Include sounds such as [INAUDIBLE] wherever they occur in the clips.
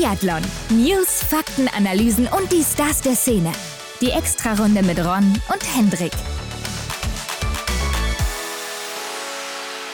Biathlon. News, Fakten, Analysen und die Stars der Szene. Die Extrarunde mit Ron und Hendrik.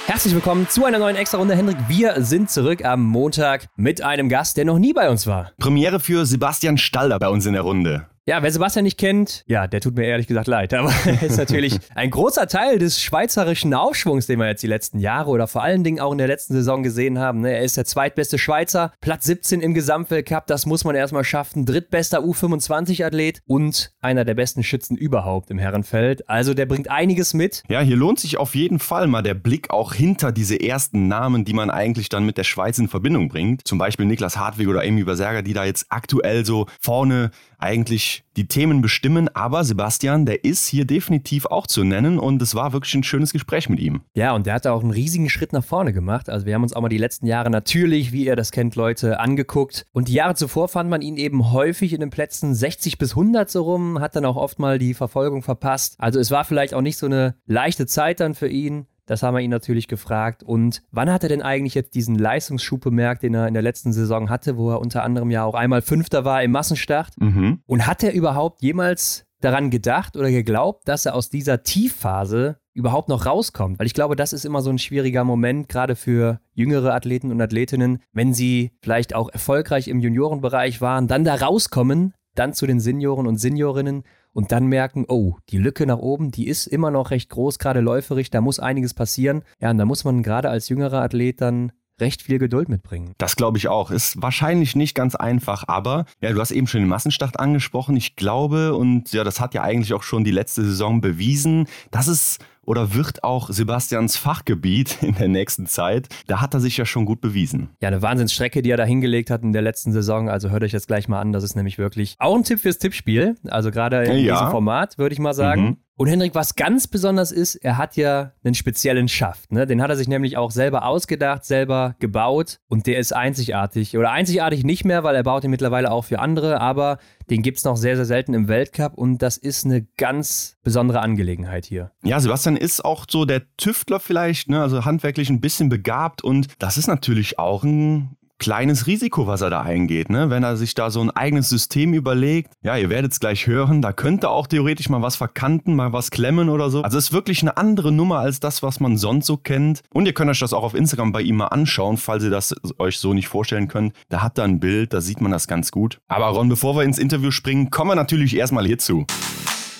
Herzlich willkommen zu einer neuen Extra-Runde. Hendrik, wir sind zurück am Montag mit einem Gast, der noch nie bei uns war. Premiere für Sebastian Stalder bei uns in der Runde. Ja, wer Sebastian nicht kennt, ja, der tut mir ehrlich gesagt leid, aber [LAUGHS] er ist natürlich ein großer Teil des schweizerischen Aufschwungs, den wir jetzt die letzten Jahre oder vor allen Dingen auch in der letzten Saison gesehen haben. Ne? Er ist der zweitbeste Schweizer, Platz 17 im Gesamtweltcup, das muss man erstmal schaffen, drittbester U25-Athlet und einer der besten Schützen überhaupt im Herrenfeld. Also der bringt einiges mit. Ja, hier lohnt sich auf jeden Fall mal der Blick auch hinter diese ersten Namen, die man eigentlich dann mit der Schweiz in Verbindung bringt. Zum Beispiel Niklas Hartwig oder Amy Überserger, die da jetzt aktuell so vorne eigentlich die Themen bestimmen. Aber Sebastian, der ist hier definitiv auch zu nennen und es war wirklich ein schönes Gespräch mit ihm. Ja, und der hat auch einen riesigen Schritt nach vorne gemacht. Also wir haben uns auch mal die letzten Jahre natürlich, wie ihr das kennt, Leute, angeguckt. Und die Jahre zuvor fand man ihn eben häufig in den Plätzen 60 bis 100 so rum, hat dann auch oft mal die Verfolgung verpasst. Also es war vielleicht auch nicht so eine leichte Zeit dann für ihn. Das haben wir ihn natürlich gefragt. Und wann hat er denn eigentlich jetzt diesen Leistungsschub bemerkt, den er in der letzten Saison hatte, wo er unter anderem ja auch einmal Fünfter war im Massenstart? Mhm. Und hat er überhaupt jemals daran gedacht oder geglaubt, dass er aus dieser Tiefphase überhaupt noch rauskommt? Weil ich glaube, das ist immer so ein schwieriger Moment, gerade für jüngere Athleten und Athletinnen, wenn sie vielleicht auch erfolgreich im Juniorenbereich waren, dann da rauskommen, dann zu den Senioren und Seniorinnen und dann merken, oh, die Lücke nach oben, die ist immer noch recht groß, gerade läuferig, da muss einiges passieren. Ja, und da muss man gerade als jüngerer Athlet dann recht viel Geduld mitbringen. Das glaube ich auch. Ist wahrscheinlich nicht ganz einfach, aber ja, du hast eben schon den Massenstart angesprochen. Ich glaube, und ja, das hat ja eigentlich auch schon die letzte Saison bewiesen, dass es oder wird auch Sebastians Fachgebiet in der nächsten Zeit? Da hat er sich ja schon gut bewiesen. Ja, eine Wahnsinnsstrecke, die er da hingelegt hat in der letzten Saison. Also hört euch das gleich mal an. Das ist nämlich wirklich auch ein Tipp fürs Tippspiel. Also gerade in ja. diesem Format, würde ich mal sagen. Mhm. Und Hendrik, was ganz besonders ist, er hat ja einen speziellen Schaft. Ne? Den hat er sich nämlich auch selber ausgedacht, selber gebaut und der ist einzigartig. Oder einzigartig nicht mehr, weil er baut ihn mittlerweile auch für andere, aber den gibt es noch sehr, sehr selten im Weltcup und das ist eine ganz besondere Angelegenheit hier. Ja, Sebastian ist auch so der Tüftler vielleicht, ne? also handwerklich ein bisschen begabt und das ist natürlich auch ein kleines Risiko, was er da eingeht, ne? Wenn er sich da so ein eigenes System überlegt. Ja, ihr werdet es gleich hören, da könnte auch theoretisch mal was verkanten, mal was klemmen oder so. Also es ist wirklich eine andere Nummer als das, was man sonst so kennt. Und ihr könnt euch das auch auf Instagram bei ihm mal anschauen, falls ihr das euch so nicht vorstellen könnt. Da hat er ein Bild, da sieht man das ganz gut. Aber Ron, bevor wir ins Interview springen, kommen wir natürlich erstmal hierzu.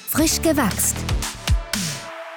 Frisch gewachst.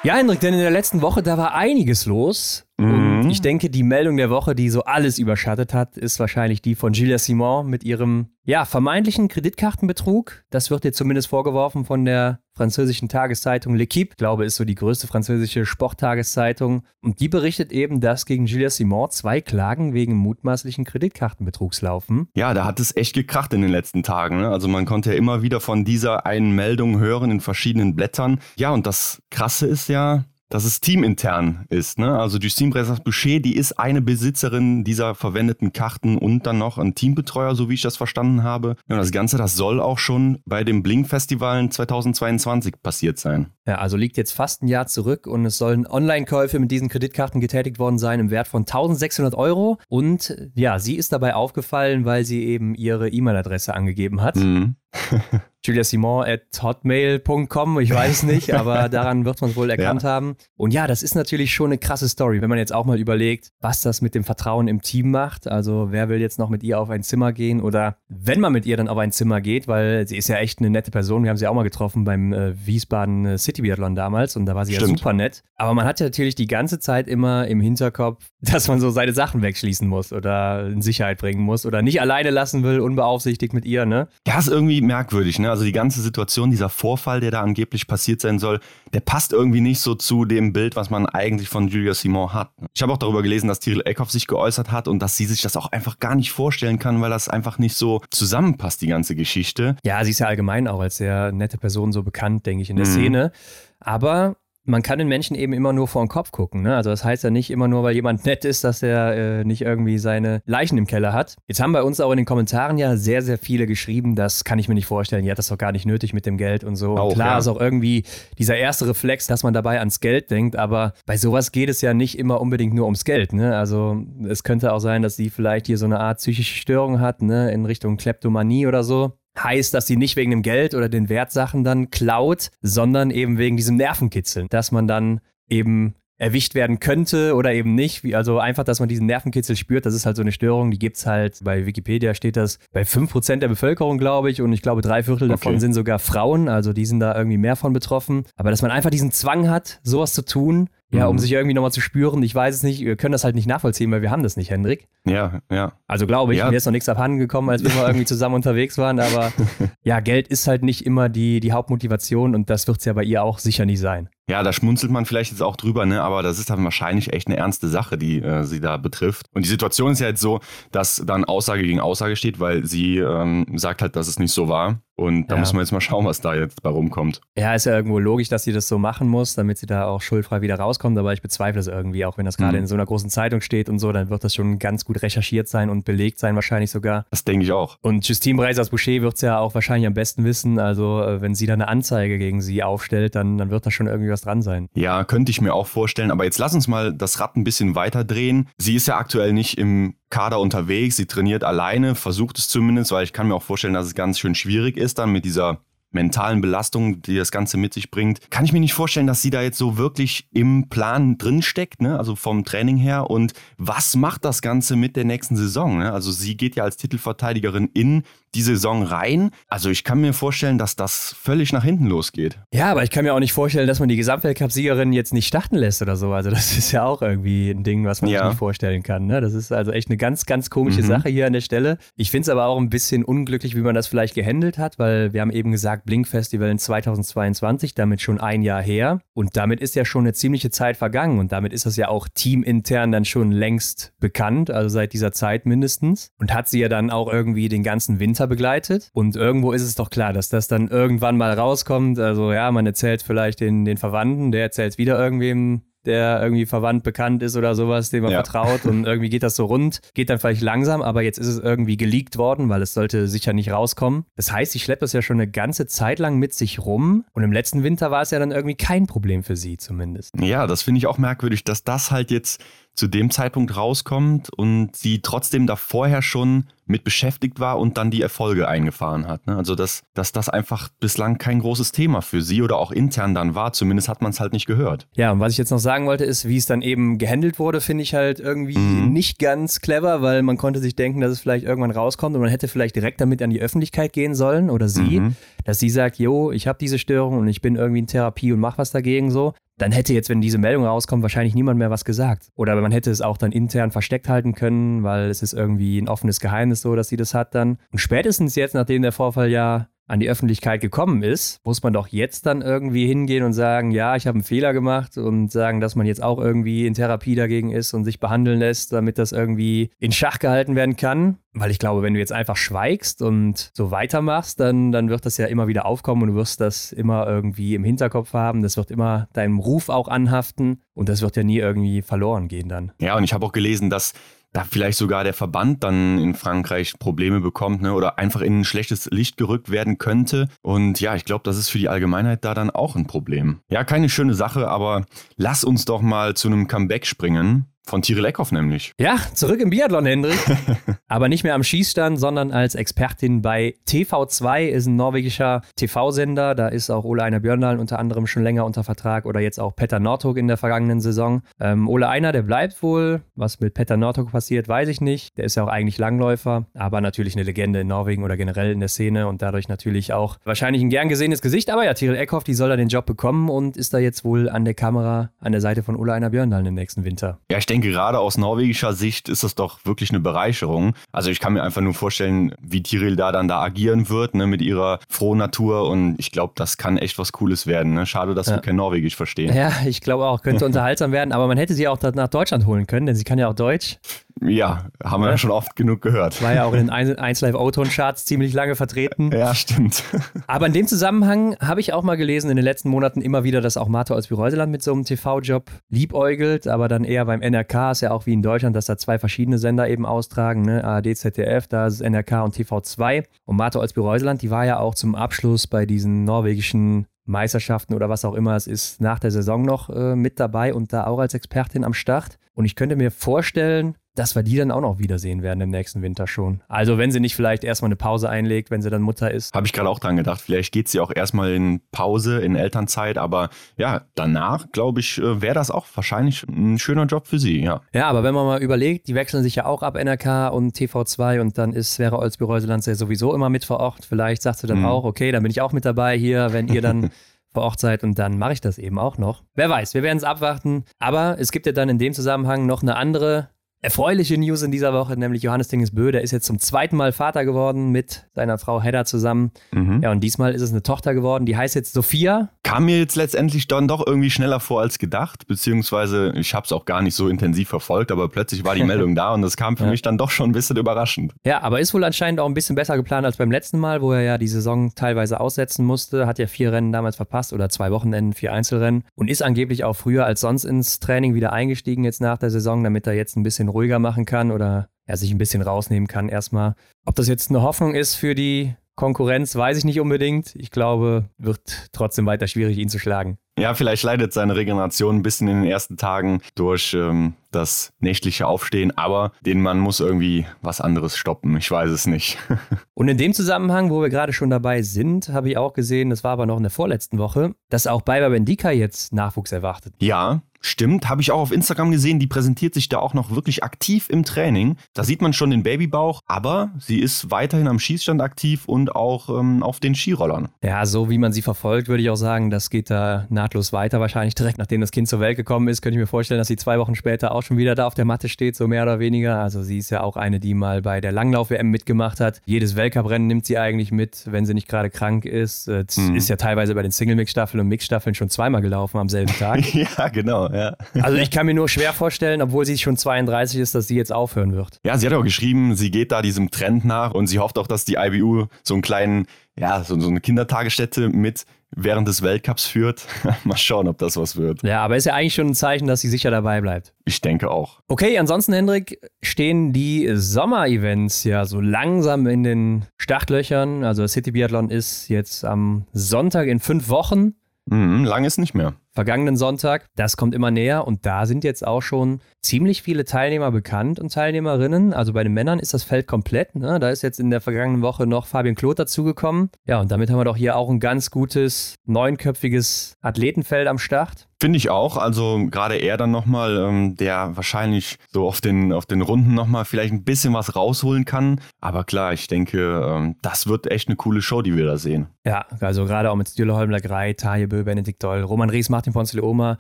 Ja, Hendrik, denn in der letzten Woche, da war einiges los. Und mhm. ich denke, die Meldung der Woche, die so alles überschattet hat, ist wahrscheinlich die von Julia Simon mit ihrem, ja, vermeintlichen Kreditkartenbetrug. Das wird ihr zumindest vorgeworfen von der französischen Tageszeitung L'Equipe. Ich glaube, ist so die größte französische Sporttageszeitung. Und die berichtet eben, dass gegen Julia Simon zwei Klagen wegen mutmaßlichen Kreditkartenbetrugs laufen. Ja, da hat es echt gekracht in den letzten Tagen. Ne? Also man konnte ja immer wieder von dieser einen Meldung hören in verschiedenen Blättern. Ja, und das Krasse ist ja, dass es teamintern ist. Ne? Also Justine Bressas-Boucher, die ist eine Besitzerin dieser verwendeten Karten und dann noch ein Teambetreuer, so wie ich das verstanden habe. Ja, und das Ganze, das soll auch schon bei dem Blink-Festival 2022 passiert sein. Ja, also liegt jetzt fast ein Jahr zurück und es sollen Online-Käufe mit diesen Kreditkarten getätigt worden sein im Wert von 1600 Euro. Und ja, sie ist dabei aufgefallen, weil sie eben ihre E-Mail-Adresse angegeben hat. Mhm. [LAUGHS] Julia Simon at hotmail.com, ich weiß nicht, [LAUGHS] aber daran wird man es wohl erkannt ja. haben. Und ja, das ist natürlich schon eine krasse Story, wenn man jetzt auch mal überlegt, was das mit dem Vertrauen im Team macht. Also wer will jetzt noch mit ihr auf ein Zimmer gehen oder wenn man mit ihr dann auf ein Zimmer geht, weil sie ist ja echt eine nette Person. Wir haben sie auch mal getroffen beim äh, Wiesbaden äh, City Biathlon damals und da war sie Stimmt. ja super nett. Aber man hat ja natürlich die ganze Zeit immer im Hinterkopf, [LAUGHS] dass man so seine Sachen wegschließen muss oder in Sicherheit bringen muss oder nicht alleine lassen will, unbeaufsichtigt mit ihr, ne? Ja, ist irgendwie merkwürdig, ne? Also die ganze Situation, dieser Vorfall, der da angeblich passiert sein soll, der passt irgendwie nicht so zu dem Bild, was man eigentlich von Julia Simon hat. Ich habe auch darüber gelesen, dass Tyrell Eckhoff sich geäußert hat und dass sie sich das auch einfach gar nicht vorstellen kann, weil das einfach nicht so zusammenpasst, die ganze Geschichte. Ja, sie ist ja allgemein auch als sehr nette Person so bekannt, denke ich, in der mhm. Szene. Aber man kann den Menschen eben immer nur vor den Kopf gucken. Ne? Also das heißt ja nicht immer nur, weil jemand nett ist, dass er äh, nicht irgendwie seine Leichen im Keller hat. Jetzt haben bei uns auch in den Kommentaren ja sehr, sehr viele geschrieben, das kann ich mir nicht vorstellen, die hat das doch gar nicht nötig mit dem Geld und so. Auch, und klar ja. ist auch irgendwie dieser erste Reflex, dass man dabei ans Geld denkt, aber bei sowas geht es ja nicht immer unbedingt nur ums Geld. Ne? Also es könnte auch sein, dass sie vielleicht hier so eine Art psychische Störung hat, ne? in Richtung Kleptomanie oder so heißt, dass sie nicht wegen dem Geld oder den Wertsachen dann klaut, sondern eben wegen diesem Nervenkitzeln, dass man dann eben erwischt werden könnte oder eben nicht. Also einfach, dass man diesen Nervenkitzel spürt, das ist halt so eine Störung, die gibt es halt, bei Wikipedia steht das bei 5% der Bevölkerung, glaube ich, und ich glaube, drei Viertel okay. davon sind sogar Frauen, also die sind da irgendwie mehr von betroffen. Aber dass man einfach diesen Zwang hat, sowas zu tun, ja, um mhm. sich irgendwie nochmal zu spüren. Ich weiß es nicht, wir können das halt nicht nachvollziehen, weil wir haben das nicht, Hendrik. Ja, ja. Also glaube ich, ja. mir ist noch nichts abhanden gekommen, als wir mal irgendwie zusammen unterwegs waren. Aber [LAUGHS] ja, Geld ist halt nicht immer die, die Hauptmotivation und das wird es ja bei ihr auch sicher nie sein. Ja, da schmunzelt man vielleicht jetzt auch drüber, ne? aber das ist dann wahrscheinlich echt eine ernste Sache, die äh, sie da betrifft. Und die Situation ist ja jetzt so, dass dann Aussage gegen Aussage steht, weil sie ähm, sagt halt, dass es nicht so war. Und da ja. muss man jetzt mal schauen, was da jetzt bei rumkommt. Ja, ist ja irgendwo logisch, dass sie das so machen muss, damit sie da auch schuldfrei wieder rauskommt. Aber ich bezweifle es irgendwie, auch wenn das gerade mhm. in so einer großen Zeitung steht und so, dann wird das schon ganz gut recherchiert sein und belegt sein, wahrscheinlich sogar. Das denke ich auch. Und Justine Breisers-Boucher wird es ja auch wahrscheinlich am besten wissen. Also, äh, wenn sie da eine Anzeige gegen sie aufstellt, dann, dann wird da schon irgendwie was dran sein. Ja, könnte ich mir auch vorstellen. Aber jetzt lass uns mal das Rad ein bisschen weiter drehen. Sie ist ja aktuell nicht im Kader unterwegs, sie trainiert alleine, versucht es zumindest, weil ich kann mir auch vorstellen, dass es ganz schön schwierig ist dann mit dieser mentalen Belastung, die das Ganze mit sich bringt, kann ich mir nicht vorstellen, dass sie da jetzt so wirklich im Plan drinsteckt, ne? also vom Training her. Und was macht das Ganze mit der nächsten Saison? Ne? Also sie geht ja als Titelverteidigerin in die Saison rein. Also ich kann mir vorstellen, dass das völlig nach hinten losgeht. Ja, aber ich kann mir auch nicht vorstellen, dass man die Gesamtweltcup-Siegerin jetzt nicht starten lässt oder so. Also das [LAUGHS] ist ja auch irgendwie ein Ding, was man ja. sich nicht vorstellen kann. Ne? Das ist also echt eine ganz, ganz komische mhm. Sache hier an der Stelle. Ich finde es aber auch ein bisschen unglücklich, wie man das vielleicht gehandelt hat, weil wir haben eben gesagt, Blink Festival in 2022, damit schon ein Jahr her. Und damit ist ja schon eine ziemliche Zeit vergangen. Und damit ist das ja auch teamintern dann schon längst bekannt, also seit dieser Zeit mindestens. Und hat sie ja dann auch irgendwie den ganzen Winter Winter begleitet. Und irgendwo ist es doch klar, dass das dann irgendwann mal rauskommt. Also ja, man erzählt vielleicht den, den Verwandten, der erzählt wieder irgendwem, der irgendwie verwandt bekannt ist oder sowas, dem man ja. vertraut und irgendwie geht das so rund, geht dann vielleicht langsam, aber jetzt ist es irgendwie geleakt worden, weil es sollte sicher nicht rauskommen. Das heißt, sie schleppt das ja schon eine ganze Zeit lang mit sich rum und im letzten Winter war es ja dann irgendwie kein Problem für sie zumindest. Ja, das finde ich auch merkwürdig, dass das halt jetzt zu dem Zeitpunkt rauskommt und sie trotzdem da vorher schon mit beschäftigt war und dann die Erfolge eingefahren hat. Ne? Also dass, dass das einfach bislang kein großes Thema für sie oder auch intern dann war. Zumindest hat man es halt nicht gehört. Ja, und was ich jetzt noch sagen wollte, ist, wie es dann eben gehandelt wurde, finde ich halt irgendwie mhm. nicht ganz clever, weil man konnte sich denken, dass es vielleicht irgendwann rauskommt und man hätte vielleicht direkt damit an die Öffentlichkeit gehen sollen oder sie, mhm. dass sie sagt, jo, ich habe diese Störung und ich bin irgendwie in Therapie und mache was dagegen so dann hätte jetzt, wenn diese Meldung rauskommt, wahrscheinlich niemand mehr was gesagt. Oder man hätte es auch dann intern versteckt halten können, weil es ist irgendwie ein offenes Geheimnis so, dass sie das hat dann. Und spätestens jetzt, nachdem der Vorfall ja an die Öffentlichkeit gekommen ist, muss man doch jetzt dann irgendwie hingehen und sagen, ja, ich habe einen Fehler gemacht und sagen, dass man jetzt auch irgendwie in Therapie dagegen ist und sich behandeln lässt, damit das irgendwie in Schach gehalten werden kann. Weil ich glaube, wenn du jetzt einfach schweigst und so weitermachst, dann, dann wird das ja immer wieder aufkommen und du wirst das immer irgendwie im Hinterkopf haben. Das wird immer deinem Ruf auch anhaften und das wird ja nie irgendwie verloren gehen dann. Ja, und ich habe auch gelesen, dass da vielleicht sogar der Verband dann in Frankreich Probleme bekommt ne, oder einfach in ein schlechtes Licht gerückt werden könnte. Und ja, ich glaube, das ist für die Allgemeinheit da dann auch ein Problem. Ja, keine schöne Sache, aber lass uns doch mal zu einem Comeback springen. Von Tiril Eckhoff nämlich. Ja, zurück im Biathlon, Hendrik. [LAUGHS] Aber nicht mehr am Schießstand, sondern als Expertin bei TV2, ist ein norwegischer TV-Sender. Da ist auch Ole Einer Björndalen unter anderem schon länger unter Vertrag oder jetzt auch Petter Nordhog in der vergangenen Saison. Ähm, Ole Einer, der bleibt wohl. Was mit Petter Nordhog passiert, weiß ich nicht. Der ist ja auch eigentlich Langläufer, aber natürlich eine Legende in Norwegen oder generell in der Szene und dadurch natürlich auch wahrscheinlich ein gern gesehenes Gesicht. Aber ja, Tiril Eckhoff, die soll da den Job bekommen und ist da jetzt wohl an der Kamera an der Seite von Ole Einer Björndalen im nächsten Winter. Ja, ich denke, denke, gerade aus norwegischer Sicht ist das doch wirklich eine Bereicherung. Also ich kann mir einfach nur vorstellen, wie Tiril da dann da agieren wird, ne, mit ihrer frohen Natur. Und ich glaube, das kann echt was Cooles werden. Ne? Schade, dass ja. wir kein Norwegisch verstehen. Ja, ich glaube auch, könnte [LAUGHS] unterhaltsam werden, aber man hätte sie auch nach Deutschland holen können, denn sie kann ja auch Deutsch. Ja, haben wir ja schon oft genug gehört. War ja auch in den 1 Live O-Ton-Charts ziemlich lange vertreten. Ja, stimmt. [LAUGHS] Aber in dem Zusammenhang habe ich auch mal gelesen in den letzten Monaten immer wieder, dass auch Martha Olsby-Reuseland mit so einem TV-Job liebäugelt, aber dann eher beim NRK, ist ja auch wie in Deutschland, dass da zwei verschiedene Sender eben austragen, ne? ARD, ZDF, da ist NRK und TV2. Und Martha Olsby-Reuseland, die war ja auch zum Abschluss bei diesen norwegischen Meisterschaften oder was auch immer es ist, nach der Saison noch äh, mit dabei und da auch als Expertin am Start. Und ich könnte mir vorstellen, dass wir die dann auch noch wiedersehen werden im nächsten Winter schon. Also wenn sie nicht vielleicht erstmal eine Pause einlegt, wenn sie dann Mutter ist. Habe ich gerade auch dran gedacht. Vielleicht geht sie auch erstmal in Pause, in Elternzeit. Aber ja, danach, glaube ich, äh, wäre das auch wahrscheinlich ein schöner Job für sie, ja. Ja, aber wenn man mal überlegt, die wechseln sich ja auch ab NRK und TV2 und dann ist Sverre Olsby-Reuseland ja sowieso immer mit vor Ort. Vielleicht sagt sie dann mhm. auch, okay, dann bin ich auch mit dabei hier, wenn ihr dann [LAUGHS] vor Ort seid und dann mache ich das eben auch noch. Wer weiß, wir werden es abwarten. Aber es gibt ja dann in dem Zusammenhang noch eine andere erfreuliche News in dieser Woche, nämlich Johannes Dingesbö, der ist jetzt zum zweiten Mal Vater geworden mit seiner Frau Hedda zusammen. Mhm. Ja, und diesmal ist es eine Tochter geworden, die heißt jetzt Sophia. Kam mir jetzt letztendlich dann doch irgendwie schneller vor als gedacht, beziehungsweise ich habe es auch gar nicht so intensiv verfolgt, aber plötzlich war die [LAUGHS] Meldung da und das kam für ja. mich dann doch schon ein bisschen überraschend. Ja, aber ist wohl anscheinend auch ein bisschen besser geplant als beim letzten Mal, wo er ja die Saison teilweise aussetzen musste, hat ja vier Rennen damals verpasst oder zwei Wochenenden, vier Einzelrennen und ist angeblich auch früher als sonst ins Training wieder eingestiegen jetzt nach der Saison, damit er jetzt ein bisschen ruhiger machen kann oder er sich ein bisschen rausnehmen kann erstmal. Ob das jetzt eine Hoffnung ist für die Konkurrenz, weiß ich nicht unbedingt. Ich glaube, wird trotzdem weiter schwierig, ihn zu schlagen. Ja, vielleicht leidet seine Regeneration ein bisschen in den ersten Tagen durch ähm, das nächtliche Aufstehen, aber den Mann muss irgendwie was anderes stoppen. Ich weiß es nicht. [LAUGHS] Und in dem Zusammenhang, wo wir gerade schon dabei sind, habe ich auch gesehen, das war aber noch in der vorletzten Woche, dass auch Baiba Bendika jetzt Nachwuchs erwartet. Ja, Stimmt, habe ich auch auf Instagram gesehen. Die präsentiert sich da auch noch wirklich aktiv im Training. Da sieht man schon den Babybauch, aber sie ist weiterhin am Schießstand aktiv und auch ähm, auf den Skirollern. Ja, so wie man sie verfolgt, würde ich auch sagen, das geht da nahtlos weiter. Wahrscheinlich direkt nachdem das Kind zur Welt gekommen ist, könnte ich mir vorstellen, dass sie zwei Wochen später auch schon wieder da auf der Matte steht, so mehr oder weniger. Also sie ist ja auch eine, die mal bei der Langlauf-WM mitgemacht hat. Jedes Weltcuprennen nimmt sie eigentlich mit, wenn sie nicht gerade krank ist. Äh, mhm. Ist ja teilweise bei den Single-Mix-Staffeln und Mix-Staffeln schon zweimal gelaufen am selben Tag. [LAUGHS] ja, genau ja. Also ich kann mir nur schwer vorstellen, obwohl sie schon 32 ist, dass sie jetzt aufhören wird. Ja, sie hat auch geschrieben, sie geht da diesem Trend nach und sie hofft auch, dass die IBU so einen kleinen, ja, so, so eine Kindertagesstätte mit während des Weltcups führt. [LAUGHS] Mal schauen, ob das was wird. Ja, aber ist ja eigentlich schon ein Zeichen, dass sie sicher dabei bleibt. Ich denke auch. Okay, ansonsten, Hendrik, stehen die Sommer-Events ja so langsam in den Startlöchern. Also City Biathlon ist jetzt am Sonntag in fünf Wochen. Mhm, lang ist nicht mehr vergangenen Sonntag. Das kommt immer näher und da sind jetzt auch schon ziemlich viele Teilnehmer bekannt und Teilnehmerinnen. Also bei den Männern ist das Feld komplett. Ne? Da ist jetzt in der vergangenen Woche noch Fabian Kloth dazugekommen. Ja, und damit haben wir doch hier auch ein ganz gutes neunköpfiges Athletenfeld am Start. Finde ich auch. Also gerade er dann nochmal, ähm, der wahrscheinlich so auf den, auf den Runden nochmal vielleicht ein bisschen was rausholen kann. Aber klar, ich denke, ähm, das wird echt eine coole Show, die wir da sehen. Ja, also gerade auch mit Stühle Holmler Grey, Taje Bö, Benedikt Doll, Roman Ries, Martin Ponce Leoma,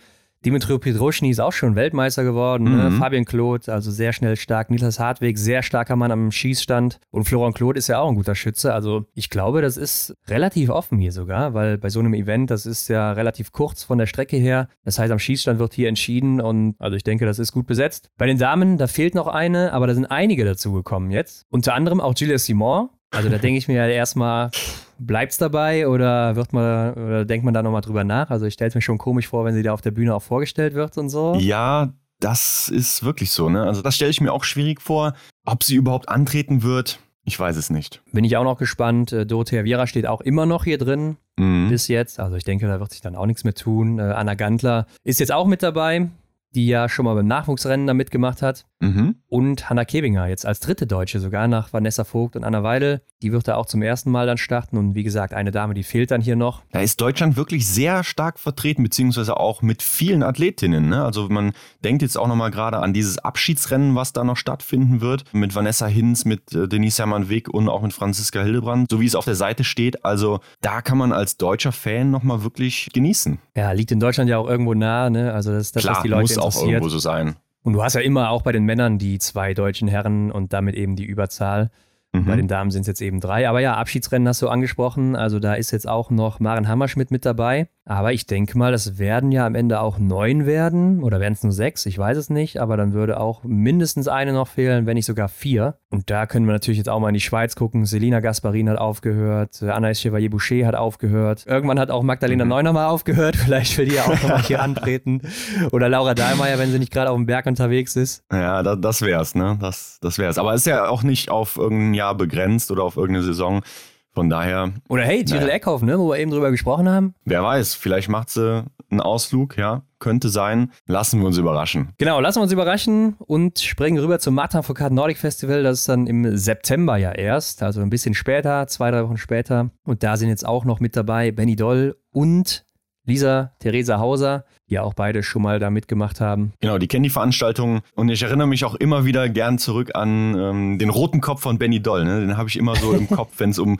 Dimitri Pedroschny ist auch schon Weltmeister geworden. Ne? Mhm. Ne? Fabian Kloth, also sehr schnell stark. Niklas Hartweg, sehr starker Mann am Schießstand. Und Florian Kloth ist ja auch ein guter Schütze. Also ich glaube, das ist relativ offen hier sogar, weil bei so einem Event, das ist ja relativ kurz von der Strecke her. Das heißt, am Schießstand wird hier entschieden und also ich denke, das ist gut besetzt. Bei den Damen, da fehlt noch eine, aber da sind einige dazugekommen jetzt. Unter anderem auch Julia Simon. Also da denke ich mir ja erstmal, bleibt es dabei oder wird man oder denkt man da nochmal drüber nach? Also ich stelle es mir schon komisch vor, wenn sie da auf der Bühne auch vorgestellt wird und so. Ja, das ist wirklich so, ne? Also das stelle ich mir auch schwierig vor. Ob sie überhaupt antreten wird, ich weiß es nicht. Bin ich auch noch gespannt. Äh, Dorothea Viera steht auch immer noch hier drin. Mhm. Bis jetzt. Also ich denke, da wird sich dann auch nichts mehr tun. Äh, Anna Gantler ist jetzt auch mit dabei die ja schon mal beim Nachwuchsrennen da mitgemacht hat. Mhm. Und Hanna Kebinger, jetzt als dritte Deutsche sogar nach Vanessa Vogt und Anna Weidel. Die wird da auch zum ersten Mal dann starten. Und wie gesagt, eine Dame, die fehlt dann hier noch. Da ist Deutschland wirklich sehr stark vertreten, beziehungsweise auch mit vielen Athletinnen. Ne? Also man denkt jetzt auch nochmal gerade an dieses Abschiedsrennen, was da noch stattfinden wird. Mit Vanessa Hinz, mit äh, Denise Hermann-Wick und auch mit Franziska Hildebrand, so wie es auf der Seite steht. Also da kann man als deutscher Fan nochmal wirklich genießen. Ja, liegt in Deutschland ja auch irgendwo nah. Ne? Also das ist das, Klar, was die Leute muss auch irgendwo so sein. Und du hast ja immer auch bei den Männern die zwei deutschen Herren und damit eben die Überzahl. Mhm. Bei den Damen sind es jetzt eben drei. Aber ja, Abschiedsrennen hast du angesprochen. Also da ist jetzt auch noch Maren Hammerschmidt mit dabei. Aber ich denke mal, das werden ja am Ende auch neun werden oder werden es nur sechs, ich weiß es nicht, aber dann würde auch mindestens eine noch fehlen, wenn nicht sogar vier. Und da können wir natürlich jetzt auch mal in die Schweiz gucken. Selina Gasparin hat aufgehört, Anaïs Chevalier-Boucher hat aufgehört. Irgendwann hat auch Magdalena mhm. Neuner mal aufgehört, [LAUGHS] vielleicht will die ja auch nochmal hier antreten. Oder Laura Dahlmeier, wenn sie nicht gerade auf dem Berg unterwegs ist. Ja, das, das wär's, ne? Das, das wär's. Aber es ist ja auch nicht auf irgendein Jahr begrenzt oder auf irgendeine Saison. Von daher. Oder hey, Tyrell naja. Eckhoff, ne, wo wir eben drüber gesprochen haben. Wer weiß, vielleicht macht sie einen Ausflug, ja. Könnte sein. Lassen wir uns überraschen. Genau, lassen wir uns überraschen und springen rüber zum Martin Foucault Nordic Festival. Das ist dann im September ja erst, also ein bisschen später, zwei, drei Wochen später. Und da sind jetzt auch noch mit dabei Benny Doll und Lisa, Theresa Hauser, ja auch beide schon mal da mitgemacht haben. Genau, die kennen die Veranstaltung und ich erinnere mich auch immer wieder gern zurück an ähm, den roten Kopf von Benny Doll. Ne? Den habe ich immer so im [LAUGHS] Kopf, wenn es um,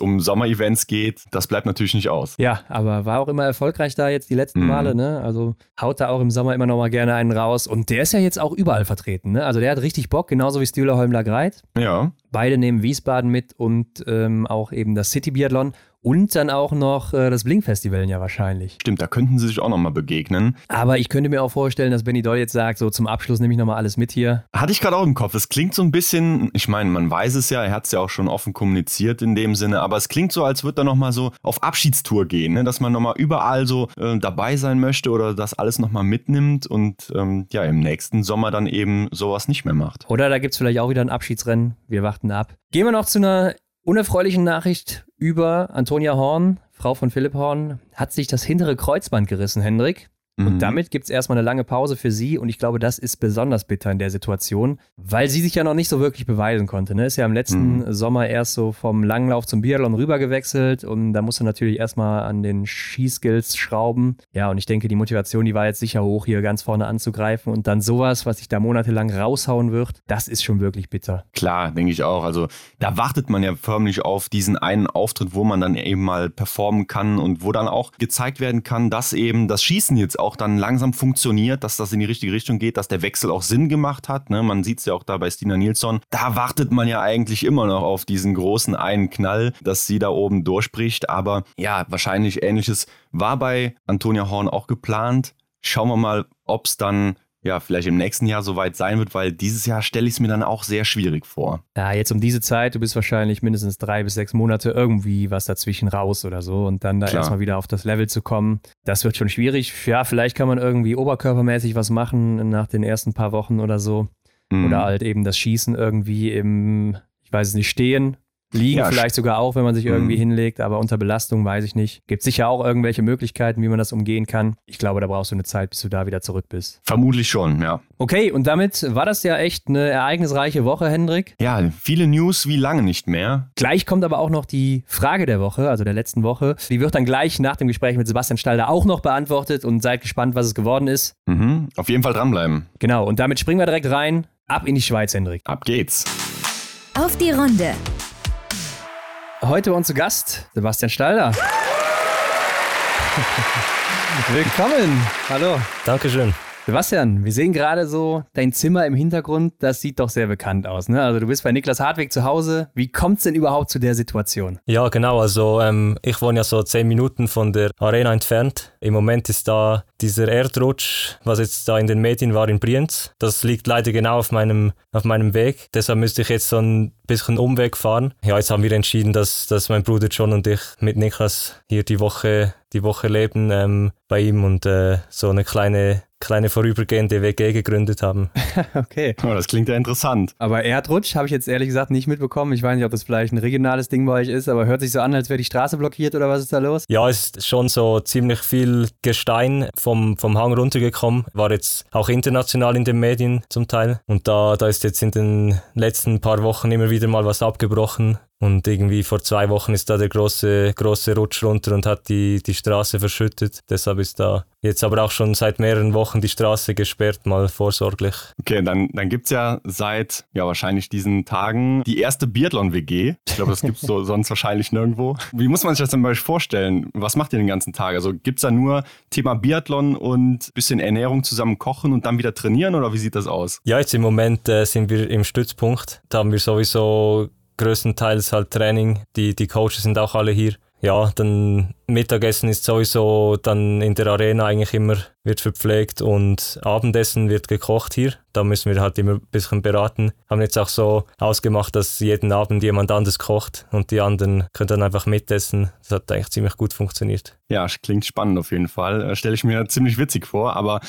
um Sommerevents geht. Das bleibt natürlich nicht aus. Ja, aber war auch immer erfolgreich da jetzt die letzten mhm. Male. Ne? Also haut da auch im Sommer immer noch mal gerne einen raus. Und der ist ja jetzt auch überall vertreten. Ne? Also der hat richtig Bock, genauso wie Stühler Holmler Greit. Ja. Beide nehmen Wiesbaden mit und ähm, auch eben das City Biathlon. Und dann auch noch äh, das Blink-Festival ja wahrscheinlich. Stimmt, da könnten sie sich auch nochmal begegnen. Aber ich könnte mir auch vorstellen, dass Benny Doll jetzt sagt, so zum Abschluss nehme ich nochmal alles mit hier. Hatte ich gerade auch im Kopf. Es klingt so ein bisschen, ich meine, man weiß es ja, er hat es ja auch schon offen kommuniziert in dem Sinne, aber es klingt so, als würde er nochmal so auf Abschiedstour gehen, ne? dass man nochmal überall so äh, dabei sein möchte oder das alles nochmal mitnimmt und ähm, ja, im nächsten Sommer dann eben sowas nicht mehr macht. Oder da gibt es vielleicht auch wieder ein Abschiedsrennen. Wir warten ab. Gehen wir noch zu einer unerfreulichen Nachricht über Antonia Horn, Frau von Philipp Horn, hat sich das hintere Kreuzband gerissen, Hendrik. Und mhm. damit gibt es erstmal eine lange Pause für sie und ich glaube, das ist besonders bitter in der Situation, weil sie sich ja noch nicht so wirklich beweisen konnte. Ne? Ist ja im letzten mhm. Sommer erst so vom Langlauf zum Biathlon rübergewechselt und da musste natürlich erstmal an den Skiskills schrauben. Ja, und ich denke, die Motivation, die war jetzt sicher hoch, hier ganz vorne anzugreifen und dann sowas, was sich da monatelang raushauen wird, das ist schon wirklich bitter. Klar, denke ich auch. Also da wartet man ja förmlich auf diesen einen Auftritt, wo man dann eben mal performen kann und wo dann auch gezeigt werden kann, dass eben das Schießen jetzt auch auch dann langsam funktioniert, dass das in die richtige Richtung geht, dass der Wechsel auch Sinn gemacht hat. Ne? Man sieht es ja auch da bei Stina Nilsson. Da wartet man ja eigentlich immer noch auf diesen großen einen Knall, dass sie da oben durchbricht. Aber ja, wahrscheinlich ähnliches war bei Antonia Horn auch geplant. Schauen wir mal, ob es dann ja, vielleicht im nächsten Jahr soweit sein wird, weil dieses Jahr stelle ich es mir dann auch sehr schwierig vor. Ja, jetzt um diese Zeit, du bist wahrscheinlich mindestens drei bis sechs Monate irgendwie was dazwischen raus oder so und dann da Klar. erstmal wieder auf das Level zu kommen, das wird schon schwierig. Ja, vielleicht kann man irgendwie oberkörpermäßig was machen nach den ersten paar Wochen oder so. Mhm. Oder halt eben das Schießen irgendwie im, ich weiß es nicht, stehen Liegen ja, vielleicht sogar auch, wenn man sich irgendwie mhm. hinlegt, aber unter Belastung weiß ich nicht. Gibt sicher auch irgendwelche Möglichkeiten, wie man das umgehen kann. Ich glaube, da brauchst du eine Zeit, bis du da wieder zurück bist. Vermutlich schon, ja. Okay, und damit war das ja echt eine ereignisreiche Woche, Hendrik. Ja, viele News wie lange nicht mehr. Gleich kommt aber auch noch die Frage der Woche, also der letzten Woche. Die wird dann gleich nach dem Gespräch mit Sebastian Stalder auch noch beantwortet und seid gespannt, was es geworden ist. Mhm, auf jeden Fall dranbleiben. Genau, und damit springen wir direkt rein. Ab in die Schweiz, Hendrik. Ab geht's. Auf die Runde. Heute bei uns zu Gast Sebastian Stalder. [LAUGHS] Willkommen. Hallo. Dankeschön. Sebastian, wir sehen gerade so dein Zimmer im Hintergrund, das sieht doch sehr bekannt aus. Ne? Also du bist bei Niklas Hartweg zu Hause. Wie kommt es denn überhaupt zu der Situation? Ja, genau. Also ähm, ich wohne ja so zehn Minuten von der Arena entfernt. Im Moment ist da dieser Erdrutsch, was jetzt da in den Medien war in Brienz. Das liegt leider genau auf meinem, auf meinem Weg. Deshalb müsste ich jetzt so ein bisschen Umweg fahren. Ja, jetzt haben wir entschieden, dass, dass mein Bruder John und ich mit Niklas hier die Woche, die Woche leben ähm, bei ihm und äh, so eine kleine kleine vorübergehende WG gegründet haben. [LAUGHS] okay. Oh, das klingt ja interessant. Aber Erdrutsch habe ich jetzt ehrlich gesagt nicht mitbekommen. Ich weiß nicht, ob das vielleicht ein regionales Ding bei euch ist, aber hört sich so an, als wäre die Straße blockiert oder was ist da los? Ja, es ist schon so ziemlich viel Gestein vom, vom Hang runtergekommen. War jetzt auch international in den Medien zum Teil. Und da, da ist jetzt in den letzten paar Wochen immer wieder mal was abgebrochen. Und irgendwie vor zwei Wochen ist da der große, große Rutsch runter und hat die, die Straße verschüttet. Deshalb ist da jetzt aber auch schon seit mehreren Wochen die Straße gesperrt, mal vorsorglich. Okay, dann, dann gibt es ja seit ja wahrscheinlich diesen Tagen die erste Biathlon-WG. Ich glaube, das gibt es so, [LAUGHS] sonst wahrscheinlich nirgendwo. Wie muss man sich das zum Beispiel vorstellen? Was macht ihr den ganzen Tag? Also gibt es da nur Thema Biathlon und bisschen Ernährung zusammen kochen und dann wieder trainieren oder wie sieht das aus? Ja, jetzt im Moment äh, sind wir im Stützpunkt. Da haben wir sowieso größtenteils halt Training. Die, die Coaches sind auch alle hier. Ja, dann Mittagessen ist sowieso dann in der Arena eigentlich immer wird verpflegt und Abendessen wird gekocht hier. Da müssen wir halt immer ein bisschen beraten. Haben jetzt auch so ausgemacht, dass jeden Abend jemand anders kocht und die anderen können dann einfach mitessen. Das hat eigentlich ziemlich gut funktioniert. Ja, klingt spannend auf jeden Fall. Äh, Stelle ich mir ziemlich witzig vor. Aber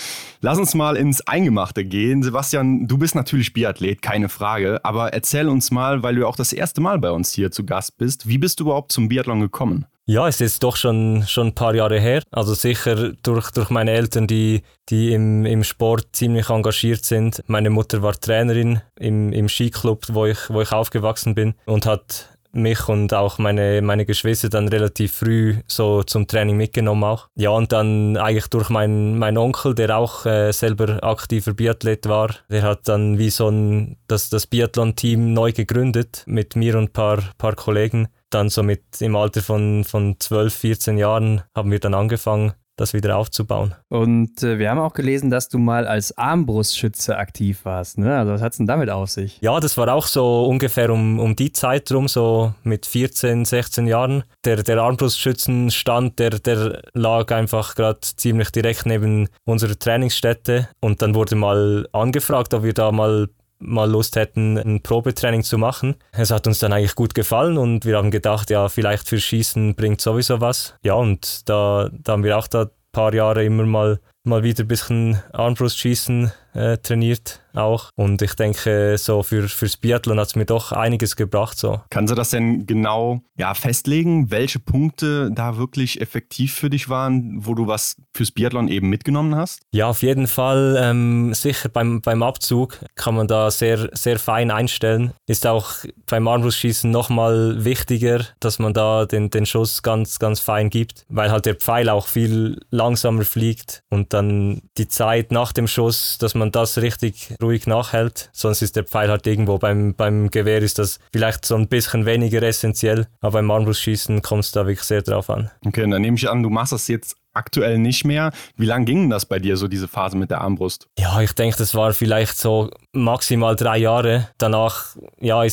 lass uns mal ins Eingemachte gehen. Sebastian, du bist natürlich Biathlet, keine Frage. Aber erzähl uns mal, weil du auch das erste Mal bei uns hier zu Gast bist, wie bist du überhaupt zum Biathlon gekommen? Ja, es ist doch schon, schon ein paar Jahre her. Also sicher durch, durch meine Eltern, die, die im, im Sport ziemlich engagiert sind. Meine Mutter war Trainerin im, im Skiclub, wo ich, wo ich aufgewachsen bin und hat mich und auch meine, meine Geschwister dann relativ früh so zum Training mitgenommen auch. Ja, und dann eigentlich durch meinen mein Onkel, der auch äh, selber aktiver Biathlet war, der hat dann wie so ein, das, das Biathlon-Team neu gegründet mit mir und ein paar, paar Kollegen dann so mit im Alter von, von 12, 14 Jahren haben wir dann angefangen, das wieder aufzubauen. Und äh, wir haben auch gelesen, dass du mal als Armbrustschütze aktiv warst. Ne? Also was hat es denn damit auf sich? Ja, das war auch so ungefähr um, um die Zeit rum, so mit 14, 16 Jahren. Der, der Armbrustschützenstand, der, der lag einfach gerade ziemlich direkt neben unserer Trainingsstätte. Und dann wurde mal angefragt, ob wir da mal mal Lust hätten, ein Probetraining zu machen. Es hat uns dann eigentlich gut gefallen und wir haben gedacht, ja, vielleicht für Schießen bringt sowieso was. Ja, und da, da haben wir auch da ein paar Jahre immer mal, mal wieder ein bisschen Armbrustschießen äh, trainiert auch. Und ich denke, so für, fürs Biathlon hat es mir doch einiges gebracht. So. Kannst du das denn genau ja, festlegen, welche Punkte da wirklich effektiv für dich waren, wo du was fürs Biathlon eben mitgenommen hast? Ja, auf jeden Fall. Ähm, sicher beim, beim Abzug kann man da sehr, sehr fein einstellen. Ist auch beim Armbrustschießen nochmal wichtiger, dass man da den, den Schuss ganz, ganz fein gibt, weil halt der Pfeil auch viel langsamer fliegt und dann die Zeit nach dem Schuss, dass man das richtig ruhig nachhält. Sonst ist der Pfeil halt irgendwo beim, beim Gewehr ist das vielleicht so ein bisschen weniger essentiell, aber beim Armbrustschießen kommt es da wirklich sehr drauf an. Okay, dann nehme ich an, du machst das jetzt aktuell nicht mehr. Wie lange ging das bei dir, so diese Phase mit der Armbrust? Ja, ich denke, das war vielleicht so maximal drei Jahre. Danach ja,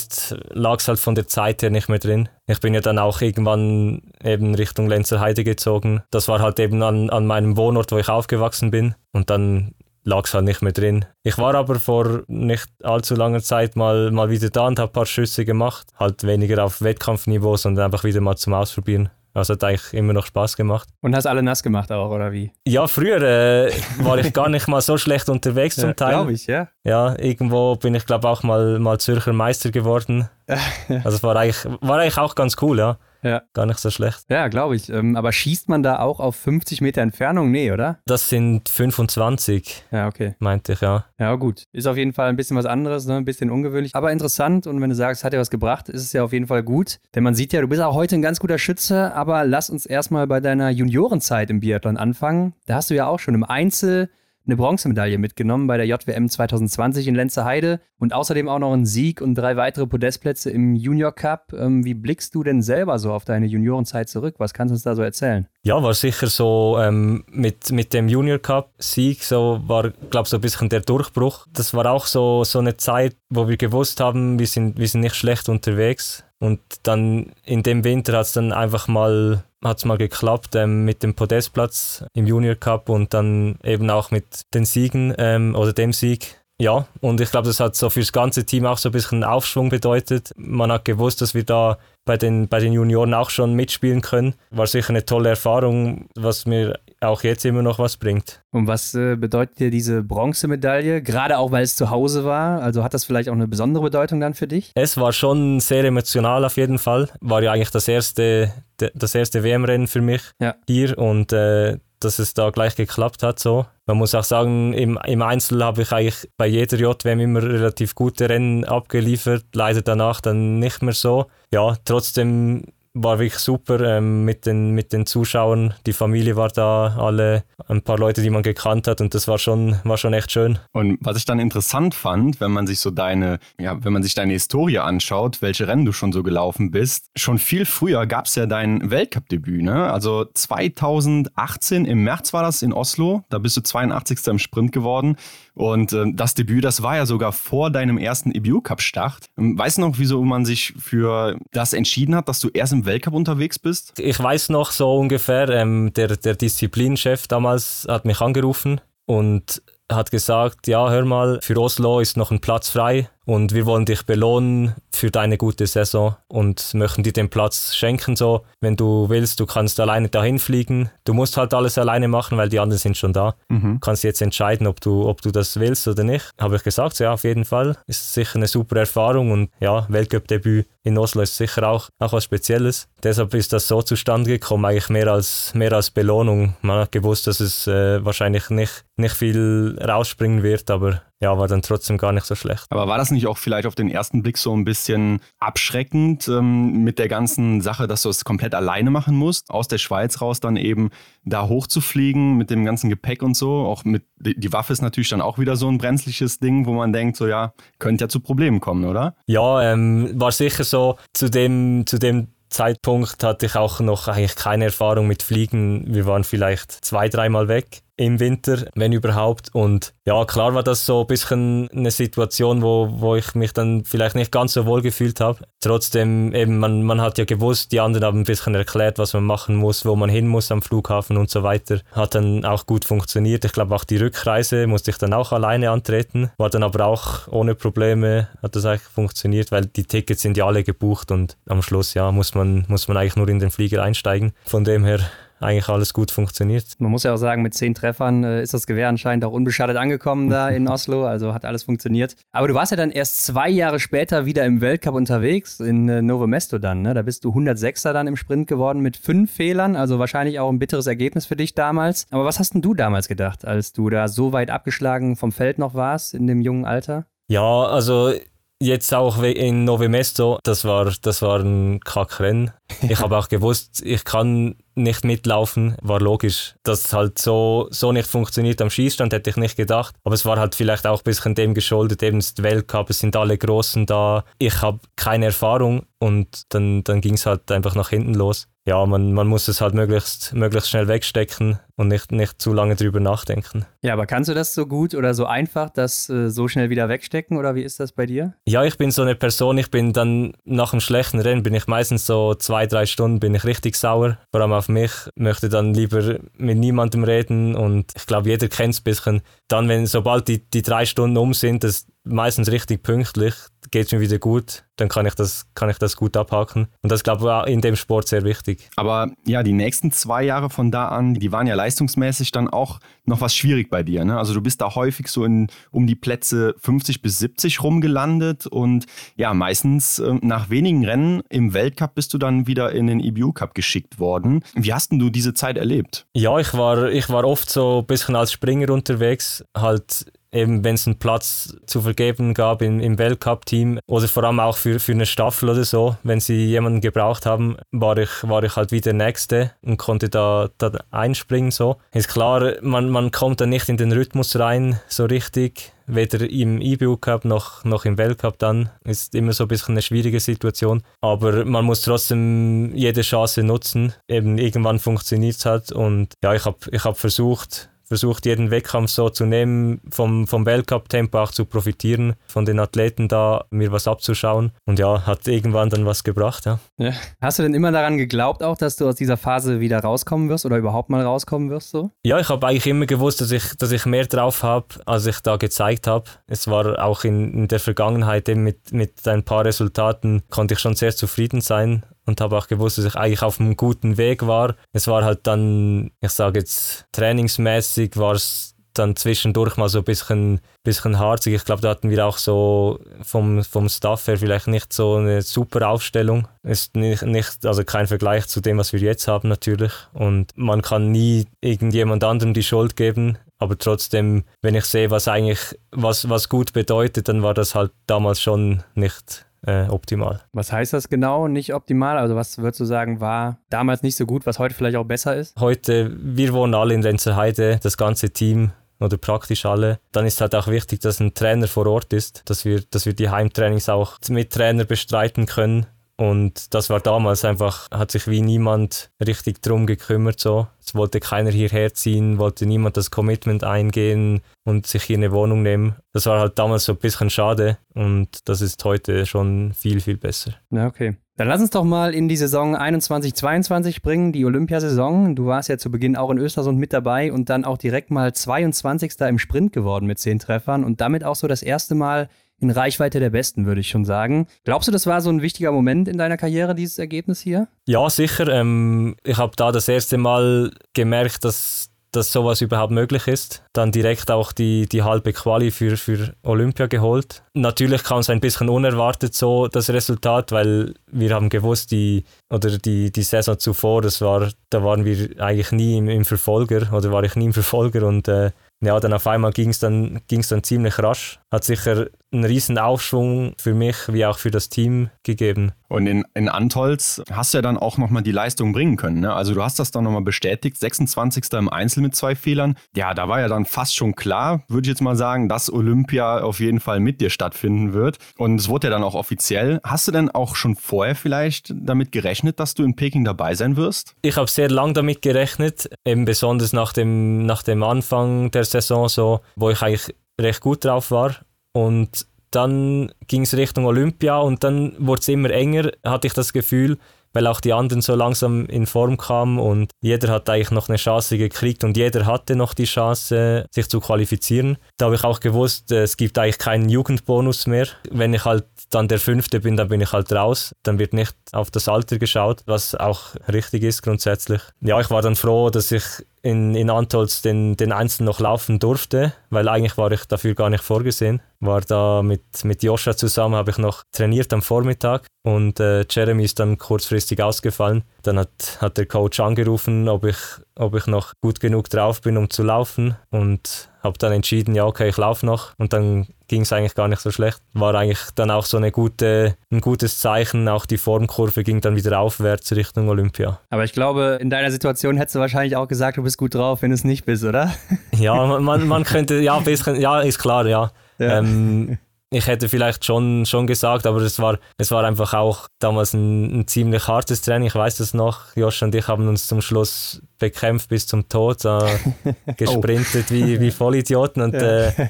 lag es halt von der Zeit her nicht mehr drin. Ich bin ja dann auch irgendwann eben Richtung Lenzerheide gezogen. Das war halt eben an, an meinem Wohnort, wo ich aufgewachsen bin. Und dann lag es halt nicht mehr drin. Ich war aber vor nicht allzu langer Zeit mal, mal wieder da und habe ein paar Schüsse gemacht. Halt weniger auf Wettkampfniveau, sondern einfach wieder mal zum Ausprobieren. Also hat eigentlich immer noch Spaß gemacht. Und hast alle nass gemacht auch, oder wie? Ja, früher äh, war ich gar nicht mal so schlecht unterwegs [LAUGHS] zum ja, Teil. Glaube ich, ja. Ja, irgendwo bin ich glaube auch mal, mal Zürcher Meister geworden. [LAUGHS] Also es war eigentlich, war eigentlich auch ganz cool, ja. Ja. Gar nicht so schlecht. Ja, glaube ich. Ähm, aber schießt man da auch auf 50 Meter Entfernung? Nee, oder? Das sind 25. Ja, okay. Meinte ich, ja. Ja, gut. Ist auf jeden Fall ein bisschen was anderes, ne? ein bisschen ungewöhnlich, aber interessant. Und wenn du sagst, hat dir was gebracht, ist es ja auf jeden Fall gut. Denn man sieht ja, du bist auch heute ein ganz guter Schütze, aber lass uns erstmal bei deiner Juniorenzeit im Biathlon anfangen. Da hast du ja auch schon im Einzel eine Bronzemedaille mitgenommen bei der JWM 2020 in Lenzerheide und außerdem auch noch einen Sieg und drei weitere Podestplätze im Junior Cup. Ähm, wie blickst du denn selber so auf deine Juniorenzeit zurück? Was kannst du uns da so erzählen? Ja, war sicher so ähm, mit, mit dem Junior Cup Sieg, so war, glaube ich, so ein bisschen der Durchbruch. Das war auch so, so eine Zeit, wo wir gewusst haben, wir sind, wir sind nicht schlecht unterwegs. Und dann in dem Winter hat es dann einfach mal hat es mal geklappt ähm, mit dem Podestplatz im Junior Cup und dann eben auch mit den Siegen ähm, oder dem Sieg. Ja, und ich glaube, das hat so fürs ganze Team auch so ein bisschen Aufschwung bedeutet. Man hat gewusst, dass wir da bei den, bei den Junioren auch schon mitspielen können. War sicher eine tolle Erfahrung, was mir auch jetzt immer noch was bringt. Und was äh, bedeutet dir diese Bronzemedaille? Gerade auch, weil es zu Hause war. Also hat das vielleicht auch eine besondere Bedeutung dann für dich? Es war schon sehr emotional auf jeden Fall. War ja eigentlich das erste, das erste WM-Rennen für mich ja. hier und äh, dass es da gleich geklappt hat so. Man muss auch sagen, im, im Einzel habe ich eigentlich bei jeder JWM immer relativ gute Rennen abgeliefert, leider danach dann nicht mehr so. Ja, trotzdem war wirklich super ähm, mit, den, mit den Zuschauern. Die Familie war da, alle, ein paar Leute, die man gekannt hat und das war schon, war schon echt schön. Und was ich dann interessant fand, wenn man sich so deine, ja, wenn man sich deine Historie anschaut, welche Rennen du schon so gelaufen bist, schon viel früher gab es ja dein Weltcup-Debüt, ne? Also 2018 im März war das in Oslo, da bist du 82. im Sprint geworden. Und äh, das Debüt, das war ja sogar vor deinem ersten EBU-Cup-Start. Ähm, weißt du noch, wieso man sich für das entschieden hat, dass du erst im Weltcup unterwegs bist? Ich weiß noch so ungefähr, ähm, der, der Disziplinchef damals hat mich angerufen und hat gesagt, ja, hör mal, für Oslo ist noch ein Platz frei und wir wollen dich belohnen für deine gute Saison und möchten dir den Platz schenken. So, wenn du willst, du kannst alleine dahin fliegen. Du musst halt alles alleine machen, weil die anderen sind schon da. Mhm. Kannst jetzt entscheiden, ob du, ob du das willst oder nicht. Habe ich gesagt, ja, auf jeden Fall. Ist sicher eine super Erfahrung und ja, Weltcup-Debüt in Oslo ist sicher auch, auch was Spezielles. Deshalb ist das so zustande gekommen, eigentlich mehr als, mehr als Belohnung. Man hat gewusst, dass es äh, wahrscheinlich nicht, nicht viel rausspringen wird, aber ja, war dann trotzdem gar nicht so schlecht. Aber war das nicht auch vielleicht auf den ersten Blick so ein bisschen abschreckend ähm, mit der ganzen Sache, dass du es komplett alleine machen musst, aus der Schweiz raus dann eben da hochzufliegen mit dem ganzen Gepäck und so? Auch mit die Waffe ist natürlich dann auch wieder so ein brenzliches Ding, wo man denkt, so ja, könnte ja zu Problemen kommen, oder? Ja, ähm, war sicher so zu dem, zu dem Zeitpunkt hatte ich auch noch eigentlich keine Erfahrung mit Fliegen. Wir waren vielleicht zwei, dreimal weg im Winter, wenn überhaupt. Und ja, klar war das so ein bisschen eine Situation, wo, wo ich mich dann vielleicht nicht ganz so wohl gefühlt habe. Trotzdem, eben, man, man hat ja gewusst, die anderen haben ein bisschen erklärt, was man machen muss, wo man hin muss am Flughafen und so weiter. Hat dann auch gut funktioniert. Ich glaube, auch die Rückreise musste ich dann auch alleine antreten. War dann aber auch ohne Probleme, hat das eigentlich funktioniert, weil die Tickets sind ja alle gebucht und am Schluss, ja, muss man, muss man eigentlich nur in den Flieger einsteigen. Von dem her eigentlich alles gut funktioniert. Man muss ja auch sagen, mit zehn Treffern äh, ist das Gewehr anscheinend auch unbeschadet angekommen da in [LAUGHS] Oslo, also hat alles funktioniert. Aber du warst ja dann erst zwei Jahre später wieder im Weltcup unterwegs, in äh, Novo Mesto dann, ne? Da bist du 106er dann im Sprint geworden mit fünf Fehlern, also wahrscheinlich auch ein bitteres Ergebnis für dich damals. Aber was hast denn du damals gedacht, als du da so weit abgeschlagen vom Feld noch warst in dem jungen Alter? Ja, also jetzt auch in Novemesto, das war, das war ein Kackrennen. [LAUGHS] Ich habe auch gewusst, ich kann nicht mitlaufen, war logisch. Dass es halt so, so nicht funktioniert am Schießstand, hätte ich nicht gedacht. Aber es war halt vielleicht auch ein bisschen dem geschuldet, eben das Weltcup, es sind alle Großen da. Ich habe keine Erfahrung und dann, dann ging es halt einfach nach hinten los ja, man, man muss es halt möglichst, möglichst schnell wegstecken und nicht, nicht zu lange drüber nachdenken. Ja, aber kannst du das so gut oder so einfach, das äh, so schnell wieder wegstecken oder wie ist das bei dir? Ja, ich bin so eine Person, ich bin dann nach einem schlechten Rennen, bin ich meistens so zwei, drei Stunden, bin ich richtig sauer, vor allem auf mich, möchte dann lieber mit niemandem reden. Und ich glaube, jeder kennt es ein bisschen. Dann, wenn sobald die, die drei Stunden um sind, das meistens richtig pünktlich, geht es mir wieder gut, dann kann ich, das, kann ich das gut abhaken. Und das glaube ich in dem Sport sehr wichtig. Aber ja, die nächsten zwei Jahre von da an, die waren ja leistungsmäßig dann auch noch was schwierig bei dir. Ne? Also du bist da häufig so in, um die Plätze 50 bis 70 rumgelandet und ja, meistens äh, nach wenigen Rennen im Weltcup bist du dann wieder in den EBU Cup geschickt worden. Wie hast denn du diese Zeit erlebt? Ja, ich war, ich war oft so ein bisschen als Springer unterwegs, halt eben wenn es einen Platz zu vergeben gab im, im Weltcup-Team oder vor allem auch für, für eine Staffel oder so, wenn sie jemanden gebraucht haben, war ich, war ich halt wie der Nächste und konnte da, da einspringen. So. Ist klar, man, man kommt dann nicht in den Rhythmus rein, so richtig. Weder im IBU Cup noch, noch im Weltcup dann. Ist immer so ein bisschen eine schwierige Situation. Aber man muss trotzdem jede Chance nutzen. Eben irgendwann funktioniert es halt. Und ja, ich habe ich hab versucht, versucht jeden Wettkampf so zu nehmen, vom, vom Weltcup-Tempo auch zu profitieren, von den Athleten da mir was abzuschauen. Und ja, hat irgendwann dann was gebracht, ja. ja. Hast du denn immer daran geglaubt auch, dass du aus dieser Phase wieder rauskommen wirst oder überhaupt mal rauskommen wirst so? Ja, ich habe eigentlich immer gewusst, dass ich, dass ich mehr drauf habe, als ich da gezeigt habe. Es war auch in, in der Vergangenheit eben mit, mit ein paar Resultaten konnte ich schon sehr zufrieden sein und habe auch gewusst, dass ich eigentlich auf einem guten Weg war. Es war halt dann, ich sage jetzt, trainingsmäßig war es dann zwischendurch mal so ein bisschen, bisschen harzig. Ich glaube, da hatten wir auch so vom, vom Staff her vielleicht nicht so eine super Aufstellung. Ist nicht, nicht, also kein Vergleich zu dem, was wir jetzt haben natürlich. Und man kann nie irgendjemand anderem die Schuld geben. Aber trotzdem, wenn ich sehe, was eigentlich, was, was gut bedeutet, dann war das halt damals schon nicht, äh, optimal. Was heißt das genau, nicht optimal? Also was würdest du sagen, war damals nicht so gut, was heute vielleicht auch besser ist? Heute, wir wohnen alle in Lenzerheide, das ganze Team oder praktisch alle. Dann ist halt auch wichtig, dass ein Trainer vor Ort ist, dass wir, dass wir die Heimtrainings auch mit Trainer bestreiten können Und das war damals einfach, hat sich wie niemand richtig drum gekümmert. So. Es wollte keiner hierher ziehen, wollte niemand das Commitment eingehen und sich hier eine Wohnung nehmen. Das war halt damals so ein bisschen schade und das ist heute schon viel, viel besser. Ja, okay. Dann lass uns doch mal in die Saison 21-22 bringen, die Olympiasaison. Du warst ja zu Beginn auch in Östersund mit dabei und dann auch direkt mal 22. im Sprint geworden mit zehn Treffern und damit auch so das erste Mal in Reichweite der Besten, würde ich schon sagen. Glaubst du, das war so ein wichtiger Moment in deiner Karriere, dieses Ergebnis hier? Ja, sicher. Ähm, ich habe da das erste Mal gemerkt, dass dass sowas überhaupt möglich ist. Dann direkt auch die, die halbe Quali für, für Olympia geholt. Natürlich kam es ein bisschen unerwartet so das Resultat, weil wir haben gewusst, die, oder die, die Saison zuvor, das war, da waren wir eigentlich nie im, im Verfolger oder war ich nie im Verfolger und äh, ja, dann auf einmal ging es dann, ging's dann ziemlich rasch. Hat sicher einen riesen Aufschwung für mich wie auch für das Team gegeben. Und in, in Antolz hast du ja dann auch nochmal die Leistung bringen können. Ne? Also du hast das dann nochmal bestätigt, 26. im Einzel mit zwei Fehlern. Ja, da war ja dann fast schon klar, würde ich jetzt mal sagen, dass Olympia auf jeden Fall mit dir stattfinden wird. Und es wurde ja dann auch offiziell. Hast du denn auch schon vorher vielleicht damit gerechnet, dass du in Peking dabei sein wirst? Ich habe sehr lange damit gerechnet, eben besonders nach dem, nach dem Anfang der Saison, so, wo ich eigentlich recht gut drauf war. Und dann ging es Richtung Olympia und dann wurde es immer enger, hatte ich das Gefühl, weil auch die anderen so langsam in Form kamen und jeder hat eigentlich noch eine Chance gekriegt und jeder hatte noch die Chance, sich zu qualifizieren. Da habe ich auch gewusst, es gibt eigentlich keinen Jugendbonus mehr. Wenn ich halt dann der Fünfte bin, dann bin ich halt raus. Dann wird nicht auf das Alter geschaut, was auch richtig ist grundsätzlich. Ja, ich war dann froh, dass ich in, in Antolz den, den Einzel noch laufen durfte, weil eigentlich war ich dafür gar nicht vorgesehen. War da mit, mit Joscha zusammen, habe ich noch trainiert am Vormittag und äh, Jeremy ist dann kurzfristig ausgefallen. Dann hat, hat der Coach angerufen, ob ich, ob ich noch gut genug drauf bin, um zu laufen und habe dann entschieden, ja okay, ich laufe noch und dann ging es eigentlich gar nicht so schlecht. War eigentlich dann auch so eine gute, ein gutes Zeichen, auch die Formkurve ging dann wieder aufwärts Richtung Olympia. Aber ich glaube, in deiner Situation hättest du wahrscheinlich auch gesagt, du bist gut drauf, wenn du es nicht bist, oder? Ja, man, man könnte, ja, bisschen, ja, ist klar, ja. ja. Ähm, ich hätte vielleicht schon, schon gesagt, aber es war, es war einfach auch damals ein, ein ziemlich hartes Training. Ich weiß das noch. Josh und ich haben uns zum Schluss bekämpft bis zum Tod, äh, [LAUGHS] gesprintet oh. wie, wie Vollidioten. Und ja, äh,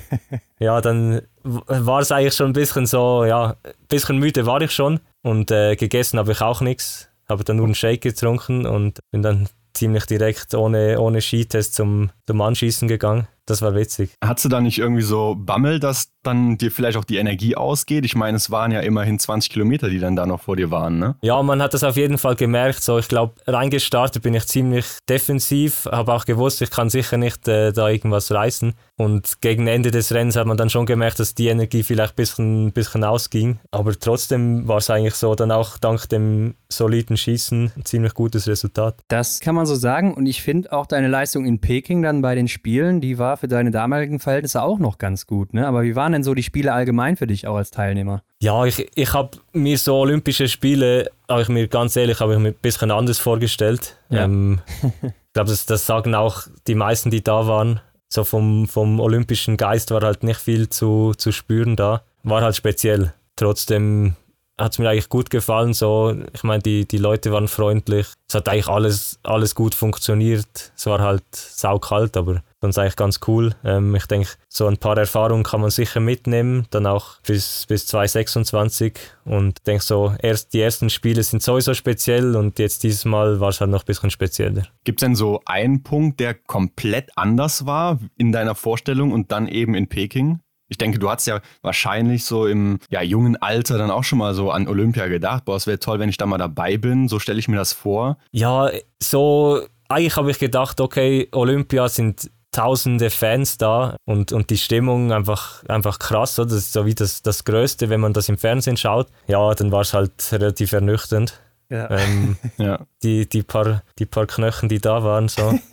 ja dann war es eigentlich schon ein bisschen so, ja, ein bisschen müde war ich schon. Und äh, gegessen habe ich auch nichts. Habe dann nur einen Shake getrunken und bin dann ziemlich direkt ohne, ohne Skitest zum, zum Anschießen gegangen. Das war witzig. Hattest du da nicht irgendwie so Bammel, dass dann dir vielleicht auch die Energie ausgeht? Ich meine, es waren ja immerhin 20 Kilometer, die dann da noch vor dir waren, ne? Ja, man hat das auf jeden Fall gemerkt. So, ich glaube, reingestartet bin ich ziemlich defensiv, habe auch gewusst, ich kann sicher nicht äh, da irgendwas reißen. Und gegen Ende des Rennens hat man dann schon gemerkt, dass die Energie vielleicht ein bisschen, bisschen ausging. Aber trotzdem war es eigentlich so, dann auch dank dem soliden Schießen ein ziemlich gutes Resultat. Das kann man so sagen. Und ich finde auch deine Leistung in Peking dann bei den Spielen, die war für deine damaligen Verhältnisse auch noch ganz gut. Ne? Aber wie waren denn so die Spiele allgemein für dich auch als Teilnehmer? Ja, ich, ich habe mir so Olympische Spiele, habe ich mir ganz ehrlich, habe ich mir ein bisschen anders vorgestellt. Ja. Ähm, ich glaube, das, das sagen auch die meisten, die da waren. So vom, vom olympischen Geist war halt nicht viel zu, zu spüren da. War halt speziell. Trotzdem hat es mir eigentlich gut gefallen. So, ich meine, die, die Leute waren freundlich. Es hat eigentlich alles, alles gut funktioniert. Es war halt saukalt, aber sonst eigentlich ganz cool. Ähm, ich denke, so ein paar Erfahrungen kann man sicher mitnehmen, dann auch bis, bis 2026. Und ich denke so, erst die ersten Spiele sind sowieso speziell und jetzt dieses Mal war es halt noch ein bisschen spezieller. Gibt es denn so einen Punkt, der komplett anders war in deiner Vorstellung und dann eben in Peking? Ich denke, du hast ja wahrscheinlich so im ja, jungen Alter dann auch schon mal so an Olympia gedacht. Boah, es wäre toll, wenn ich da mal dabei bin. So stelle ich mir das vor. Ja, so eigentlich habe ich gedacht, okay, Olympia sind tausende Fans da und, und die Stimmung einfach, einfach krass. Oder? Das ist so wie das, das Größte, wenn man das im Fernsehen schaut. Ja, dann war es halt relativ ernüchternd. Ja. Ähm, [LAUGHS] ja. Die, die, paar, die paar Knöchen, die da waren, so. [LAUGHS]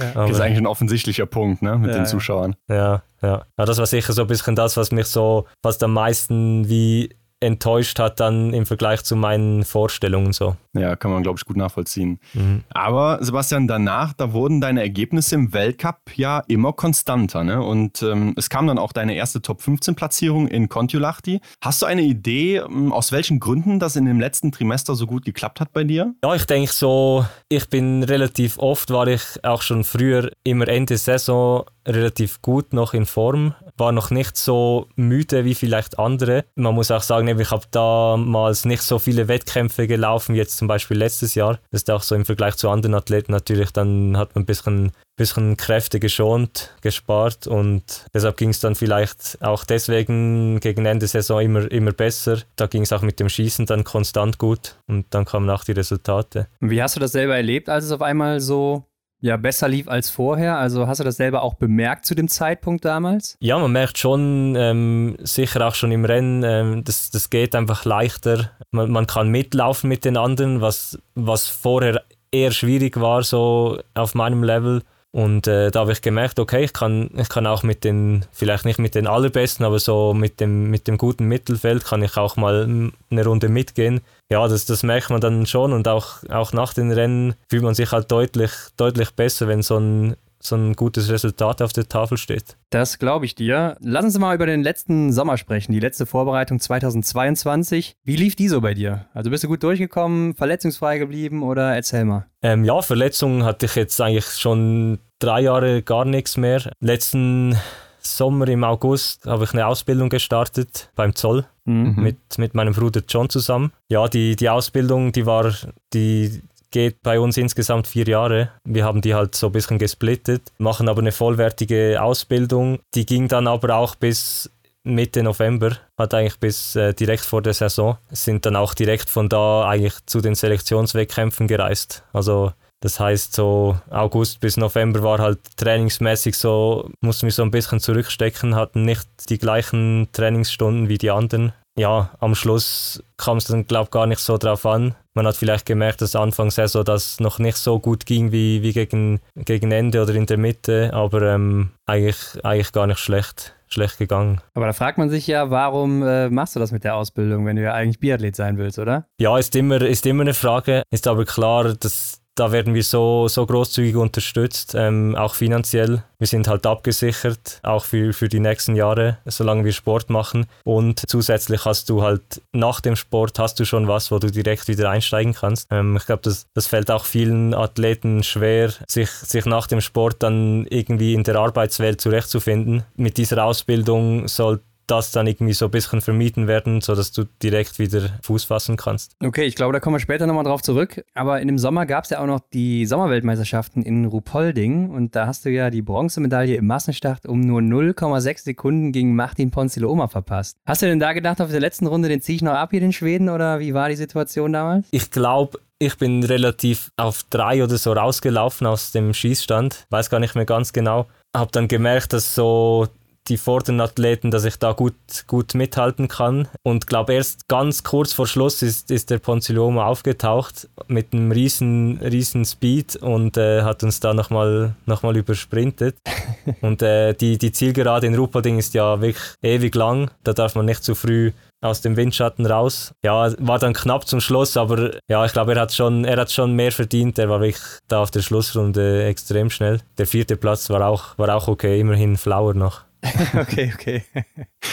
Ja. das ist eigentlich ein offensichtlicher Punkt, ne, mit ja, den Zuschauern. Ja, ja. ja. Das war sicher so ein bisschen das, was mich so fast am meisten wie enttäuscht hat dann im Vergleich zu meinen Vorstellungen so. Ja, kann man, glaube ich, gut nachvollziehen. Mhm. Aber Sebastian, danach, da wurden deine Ergebnisse im Weltcup ja immer konstanter. Ne? Und ähm, es kam dann auch deine erste Top-15-Platzierung in Kontiolahti. Hast du eine Idee, ähm, aus welchen Gründen das in dem letzten Trimester so gut geklappt hat bei dir? Ja, ich denke so, ich bin relativ oft, war ich auch schon früher immer Ende Saison relativ gut noch in Form, war noch nicht so müde wie vielleicht andere. Man muss auch sagen, ich habe damals nicht so viele Wettkämpfe gelaufen jetzt zum Beispiel letztes Jahr. Das ist auch so im Vergleich zu anderen Athleten natürlich, dann hat man ein bisschen, bisschen Kräfte geschont, gespart und deshalb ging es dann vielleicht auch deswegen gegen Ende Saison immer, immer besser. Da ging es auch mit dem Schießen dann konstant gut und dann kamen auch die Resultate. Wie hast du das selber erlebt, als es auf einmal so ja, besser lief als vorher? Also hast du das selber auch bemerkt zu dem Zeitpunkt damals? Ja, man merkt schon, ähm, sicher auch schon im Rennen, ähm, das, das geht einfach leichter. Man, man kann mitlaufen mit den anderen, was, was vorher eher schwierig war, so auf meinem Level. Und äh, da habe ich gemerkt, okay, ich kann, ich kann auch mit den, vielleicht nicht mit den allerbesten, aber so mit dem, mit dem guten Mittelfeld kann ich auch mal eine Runde mitgehen. Ja, das, das merkt man dann schon und auch, auch nach den Rennen fühlt man sich halt deutlich, deutlich besser, wenn so ein, so ein gutes Resultat auf der Tafel steht. Das glaube ich dir. Lass uns mal über den letzten Sommer sprechen, die letzte Vorbereitung 2022. Wie lief die so bei dir? Also bist du gut durchgekommen, verletzungsfrei geblieben oder erzähl mal. Ähm, ja, Verletzungen hatte ich jetzt eigentlich schon drei Jahre gar nichts mehr. Letzten Sommer im August habe ich eine Ausbildung gestartet beim Zoll mhm. mit, mit meinem Bruder John zusammen. Ja, die, die Ausbildung, die war, die geht bei uns insgesamt vier Jahre. Wir haben die halt so ein bisschen gesplittet, machen aber eine vollwertige Ausbildung. Die ging dann aber auch bis Mitte November, hat eigentlich bis äh, direkt vor der Saison, sind dann auch direkt von da eigentlich zu den Selektionswettkämpfen gereist. Also das heißt, so August bis November war halt trainingsmäßig so, mussten wir so ein bisschen zurückstecken, hatten nicht die gleichen Trainingsstunden wie die anderen ja, am Schluss kam es dann, glaube ich, gar nicht so drauf an. Man hat vielleicht gemerkt, dass Anfang Saison das noch nicht so gut ging wie, wie gegen, gegen Ende oder in der Mitte, aber ähm, eigentlich, eigentlich gar nicht schlecht, schlecht gegangen. Aber da fragt man sich ja, warum äh, machst du das mit der Ausbildung, wenn du ja eigentlich Biathlet sein willst, oder? Ja, ist immer, ist immer eine Frage. Ist aber klar, dass da werden wir so, so großzügig unterstützt, ähm, auch finanziell. Wir sind halt abgesichert, auch für, für die nächsten Jahre, solange wir Sport machen. Und zusätzlich hast du halt nach dem Sport hast du schon was, wo du direkt wieder einsteigen kannst. Ähm, ich glaube, das, das fällt auch vielen Athleten schwer, sich, sich nach dem Sport dann irgendwie in der Arbeitswelt zurechtzufinden. Mit dieser Ausbildung soll das dann irgendwie so ein bisschen vermieden werden, sodass du direkt wieder Fuß fassen kannst. Okay, ich glaube, da kommen wir später nochmal drauf zurück. Aber in dem Sommer gab es ja auch noch die Sommerweltmeisterschaften in Ruhpolding und da hast du ja die Bronzemedaille im Massenstart um nur 0,6 Sekunden gegen Martin Ponzilo-Oma verpasst. Hast du denn da gedacht, auf der letzten Runde, den ziehe ich noch ab hier in Schweden oder wie war die Situation damals? Ich glaube, ich bin relativ auf drei oder so rausgelaufen aus dem Schießstand, weiß gar nicht mehr ganz genau. Habe dann gemerkt, dass so die vorderen Athleten, dass ich da gut, gut mithalten kann. Und glaube erst ganz kurz vor Schluss ist, ist der Ponzilioma aufgetaucht mit einem riesen, riesen Speed und äh, hat uns da nochmal noch mal übersprintet. [LAUGHS] und äh, die, die Zielgerade in Rupading ist ja wirklich ewig lang. Da darf man nicht zu früh aus dem Windschatten raus. Ja, war dann knapp zum Schluss, aber ja, ich glaube, er hat schon, er hat schon mehr verdient. Er war wirklich da auf der Schlussrunde extrem schnell. Der vierte Platz war auch, war auch okay, immerhin Flower noch. [LAUGHS] okay, okay.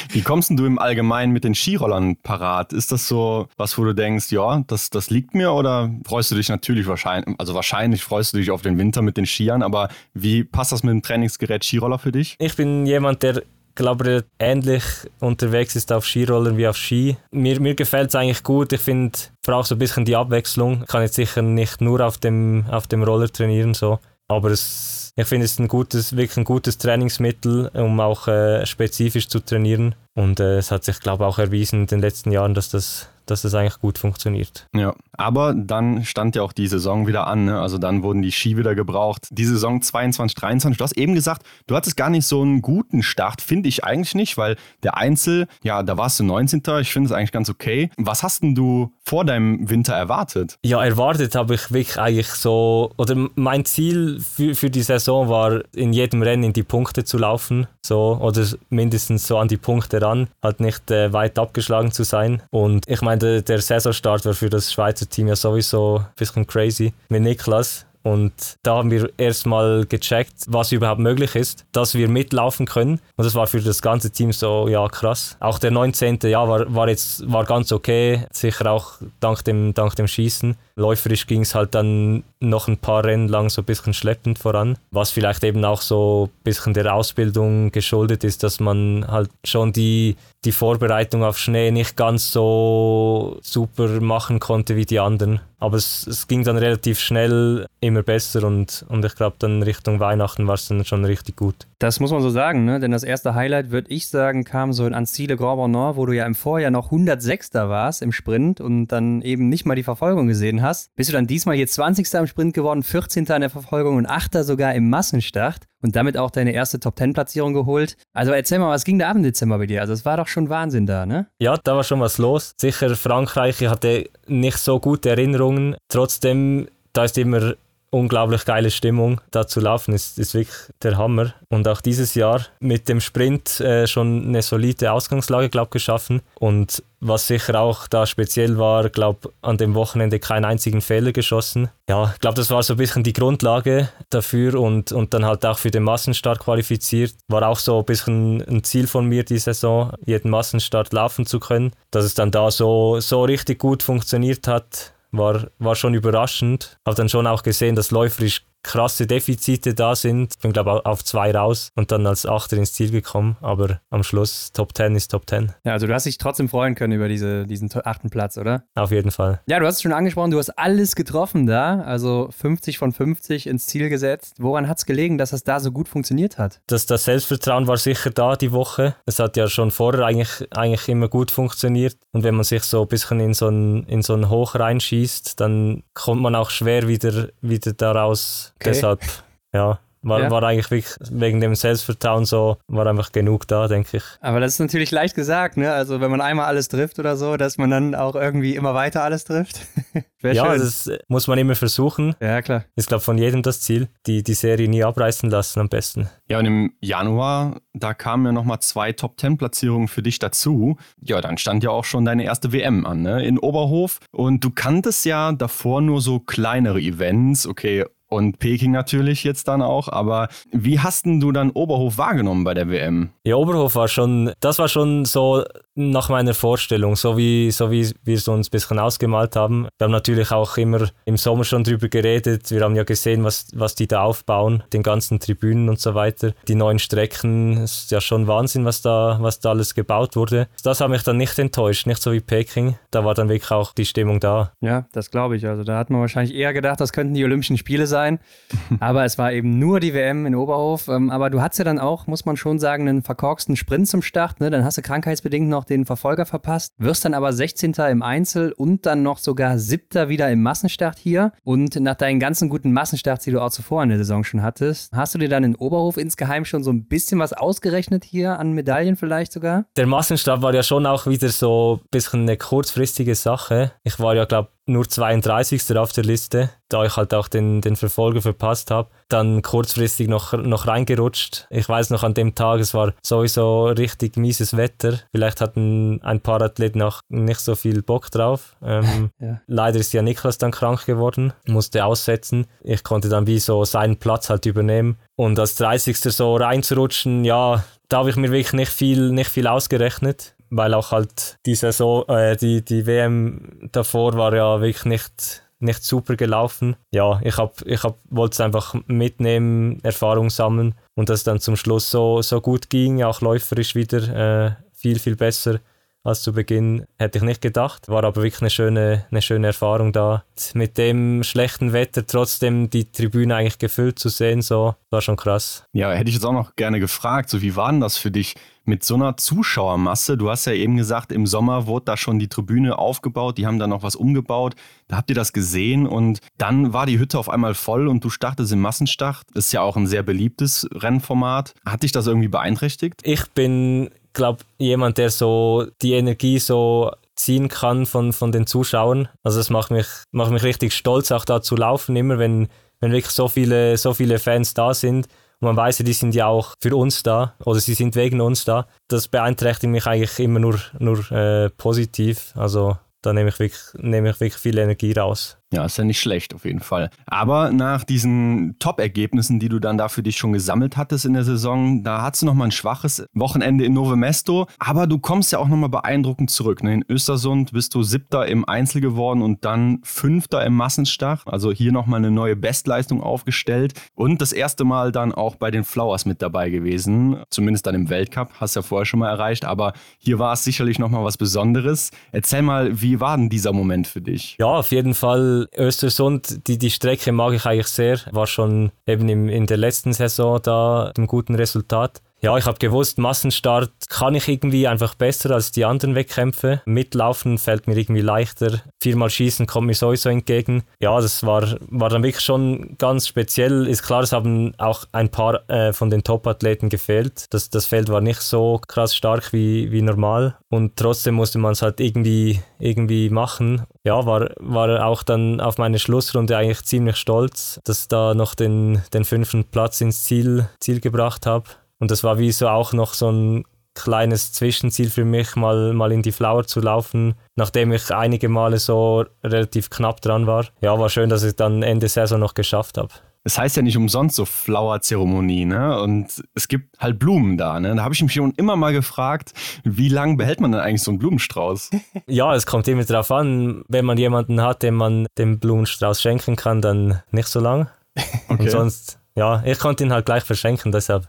Wie kommst du im Allgemeinen mit den Skirollern parat? Ist das so was, wo du denkst, ja, das, das liegt mir oder freust du dich natürlich wahrscheinlich, also wahrscheinlich freust du dich auf den Winter mit den Skiern, aber wie passt das mit dem Trainingsgerät Skiroller für dich? Ich bin jemand, der glaube ähnlich unterwegs ist auf Skirollern wie auf Ski. Mir, mir gefällt es eigentlich gut. Ich finde, ich brauche so ein bisschen die Abwechslung. Ich kann jetzt sicher nicht nur auf dem, auf dem Roller trainieren, so. Aber es ich finde es ein gutes, wirklich ein gutes Trainingsmittel, um auch äh, spezifisch zu trainieren. Und äh, es hat sich, glaube ich, auch erwiesen in den letzten Jahren, dass das, dass es eigentlich gut funktioniert. Ja, aber dann stand ja auch die Saison wieder an. Ne? Also dann wurden die Ski wieder gebraucht. Die Saison 22, 23, du hast eben gesagt, du hattest gar nicht so einen guten Start, finde ich eigentlich nicht, weil der Einzel, ja, da warst du 19. Ich finde es eigentlich ganz okay. Was hast denn du vor deinem Winter erwartet? Ja, erwartet habe ich wirklich eigentlich so, oder mein Ziel für, für die Saison war, in jedem Rennen in die Punkte zu laufen, so, oder mindestens so an die Punkte ran, halt nicht äh, weit abgeschlagen zu sein. Und ich meine, der, der Saisonstart war für das Schweizer Team ja sowieso ein bisschen crazy mit Niklas. Und da haben wir erstmal gecheckt, was überhaupt möglich ist, dass wir mitlaufen können. Und das war für das ganze Team so, ja, krass. Auch der 19. Ja, war, war jetzt war ganz okay, sicher auch dank dem, dank dem Schießen. Läuferisch ging es halt dann noch ein paar Rennen lang so ein bisschen schleppend voran, was vielleicht eben auch so ein bisschen der Ausbildung geschuldet ist, dass man halt schon die, die Vorbereitung auf Schnee nicht ganz so super machen konnte wie die anderen. Aber es, es ging dann relativ schnell immer besser und, und ich glaube dann Richtung Weihnachten war es dann schon richtig gut. Das muss man so sagen, ne? denn das erste Highlight, würde ich sagen, kam so in Anzile Grand Bonnard, wo du ja im Vorjahr noch 106. warst im Sprint und dann eben nicht mal die Verfolgung gesehen hast. Bist du dann diesmal hier 20. im Sprint geworden, 14. in der Verfolgung und 8. sogar im Massenstart und damit auch deine erste Top-10-Platzierung geholt. Also erzähl mal, was ging da ab im Dezember bei dir? Also es war doch schon Wahnsinn da, ne? Ja, da war schon was los. Sicher, Frankreich, ich hatte nicht so gute Erinnerungen. Trotzdem, da ist immer unglaublich geile Stimmung. Da zu laufen ist, ist wirklich der Hammer. Und auch dieses Jahr mit dem Sprint äh, schon eine solide Ausgangslage, glaube geschaffen. Und was sicher auch da speziell war, glaube an dem Wochenende keinen einzigen Fehler geschossen. Ja, ich glaube, das war so ein bisschen die Grundlage dafür und, und dann halt auch für den Massenstart qualifiziert. War auch so ein bisschen ein Ziel von mir die Saison, jeden Massenstart laufen zu können. Dass es dann da so, so richtig gut funktioniert hat, war, war schon überraschend. Habe dann schon auch gesehen, dass läuferisch krasse Defizite da sind. Ich bin, glaube auf zwei raus und dann als Achter ins Ziel gekommen. Aber am Schluss Top 10 ist Top 10. Ja, also du hast dich trotzdem freuen können über diese, diesen achten Platz, oder? Auf jeden Fall. Ja, du hast es schon angesprochen, du hast alles getroffen da. Also 50 von 50 ins Ziel gesetzt. Woran hat es gelegen, dass das da so gut funktioniert hat? Das, das Selbstvertrauen war sicher da die Woche. Es hat ja schon vorher eigentlich, eigentlich immer gut funktioniert. Und wenn man sich so ein bisschen in so ein, in so ein Hoch reinschießt, dann kommt man auch schwer wieder, wieder daraus Okay. Deshalb, ja, war, ja. war eigentlich wirklich wegen dem Selbstvertrauen so, war einfach genug da, denke ich. Aber das ist natürlich leicht gesagt, ne? Also wenn man einmal alles trifft oder so, dass man dann auch irgendwie immer weiter alles trifft. [LAUGHS] ja, schön. das muss man immer versuchen. Ja, klar. Ist, glaube von jedem das Ziel, die, die Serie nie abreißen lassen am besten. Ja, und im Januar, da kamen ja nochmal zwei Top-10-Platzierungen für dich dazu. Ja, dann stand ja auch schon deine erste WM an, ne? In Oberhof. Und du kanntest ja davor nur so kleinere Events, okay, und Peking natürlich jetzt dann auch. Aber wie hast denn du dann Oberhof wahrgenommen bei der WM? Ja, Oberhof war schon, das war schon so nach meiner Vorstellung, so wie, so wie wir es uns ein bisschen ausgemalt haben. Wir haben natürlich auch immer im Sommer schon drüber geredet. Wir haben ja gesehen, was, was die da aufbauen, den ganzen Tribünen und so weiter. Die neuen Strecken, ist ja schon Wahnsinn, was da, was da alles gebaut wurde. Das hat mich dann nicht enttäuscht, nicht so wie Peking. Da war dann wirklich auch die Stimmung da. Ja, das glaube ich. Also da hat man wahrscheinlich eher gedacht, das könnten die Olympischen Spiele sein. [LAUGHS] aber es war eben nur die WM in Oberhof. Ähm, aber du hattest ja dann auch, muss man schon sagen, einen verkorksten Sprint zum Start. Ne? Dann hast du krankheitsbedingt noch den Verfolger verpasst, wirst dann aber 16. im Einzel und dann noch sogar 7. wieder im Massenstart hier. Und nach deinen ganzen guten Massenstarts, die du auch zuvor in der Saison schon hattest, hast du dir dann in Oberhof insgeheim schon so ein bisschen was ausgerechnet hier an Medaillen vielleicht sogar? Der Massenstart war ja schon auch wieder so ein bisschen eine kurzfristige Sache. Ich war ja, glaube nur 32. auf der Liste, da ich halt auch den, den Verfolger verpasst habe. Dann kurzfristig noch, noch reingerutscht. Ich weiß noch an dem Tag, es war sowieso richtig mieses Wetter. Vielleicht hatten ein paar Athleten auch nicht so viel Bock drauf. Ähm, [LAUGHS] ja. Leider ist ja Niklas dann krank geworden, musste aussetzen. Ich konnte dann wie so seinen Platz halt übernehmen. Und als 30. so reinzurutschen, ja, da habe ich mir wirklich nicht viel, nicht viel ausgerechnet weil auch halt die Saison, äh, die, die WM davor war ja wirklich nicht, nicht super gelaufen. Ja, ich, hab, ich hab, wollte es einfach mitnehmen, Erfahrung sammeln und dass es dann zum Schluss so, so gut ging, auch läuferisch wieder äh, viel, viel besser als zu Beginn, hätte ich nicht gedacht. War aber wirklich eine schöne, eine schöne Erfahrung da. Mit dem schlechten Wetter trotzdem die Tribüne eigentlich gefüllt zu sehen, so war schon krass. Ja, hätte ich jetzt auch noch gerne gefragt, so wie war denn das für dich mit so einer Zuschauermasse, du hast ja eben gesagt, im Sommer wurde da schon die Tribüne aufgebaut, die haben da noch was umgebaut. Da habt ihr das gesehen und dann war die Hütte auf einmal voll und du startest im Massenstart. Das ist ja auch ein sehr beliebtes Rennformat. Hat dich das irgendwie beeinträchtigt? Ich bin, glaube jemand, der so die Energie so ziehen kann von, von den Zuschauern. Also es macht mich, macht mich richtig stolz, auch da zu laufen, immer wenn, wenn wirklich so viele, so viele Fans da sind. Und man weiß ja, die sind ja auch für uns da oder sie sind wegen uns da. Das beeinträchtigt mich eigentlich immer nur, nur äh, positiv. Also da nehme ich, wirklich, nehme ich wirklich viel Energie raus. Ja, ist ja nicht schlecht auf jeden Fall. Aber nach diesen Top-Ergebnissen, die du dann da für dich schon gesammelt hattest in der Saison, da hattest du nochmal ein schwaches Wochenende in Nove Mesto. Aber du kommst ja auch nochmal beeindruckend zurück. Ne? In Östersund bist du Siebter im Einzel geworden und dann Fünfter im Massenstach. Also hier nochmal eine neue Bestleistung aufgestellt. Und das erste Mal dann auch bei den Flowers mit dabei gewesen. Zumindest dann im Weltcup. Hast ja vorher schon mal erreicht. Aber hier war es sicherlich nochmal was Besonderes. Erzähl mal, wie war denn dieser Moment für dich? Ja, auf jeden Fall Östersund, die, die Strecke mag ich eigentlich sehr. War schon eben im, in der letzten Saison da mit einem guten Resultat. Ja, ich habe gewusst, Massenstart kann ich irgendwie einfach besser als die anderen Wettkämpfe. Mitlaufen fällt mir irgendwie leichter. Viermal schießen kommt mir sowieso entgegen. Ja, das war, war dann wirklich schon ganz speziell. Ist klar, es haben auch ein paar äh, von den Top-Athleten gefehlt. Das, das Feld war nicht so krass stark wie, wie normal. Und trotzdem musste man es halt irgendwie, irgendwie machen. Ja, war, war auch dann auf meine Schlussrunde eigentlich ziemlich stolz, dass da noch den, den fünften Platz ins Ziel, Ziel gebracht habe. Und das war wie so auch noch so ein kleines Zwischenziel für mich, mal, mal in die Flower zu laufen, nachdem ich einige Male so relativ knapp dran war. Ja, war schön, dass ich dann Ende Saison noch geschafft habe. Es heißt ja nicht umsonst so Flower-Zeremonie, ne? Und es gibt halt Blumen da, ne? Da habe ich mich schon immer mal gefragt, wie lange behält man denn eigentlich so einen Blumenstrauß? [LAUGHS] ja, es kommt immer darauf an, wenn man jemanden hat, dem man den Blumenstrauß schenken kann, dann nicht so lang. [LAUGHS] Okay. Und sonst, ja, ich konnte ihn halt gleich verschenken, deshalb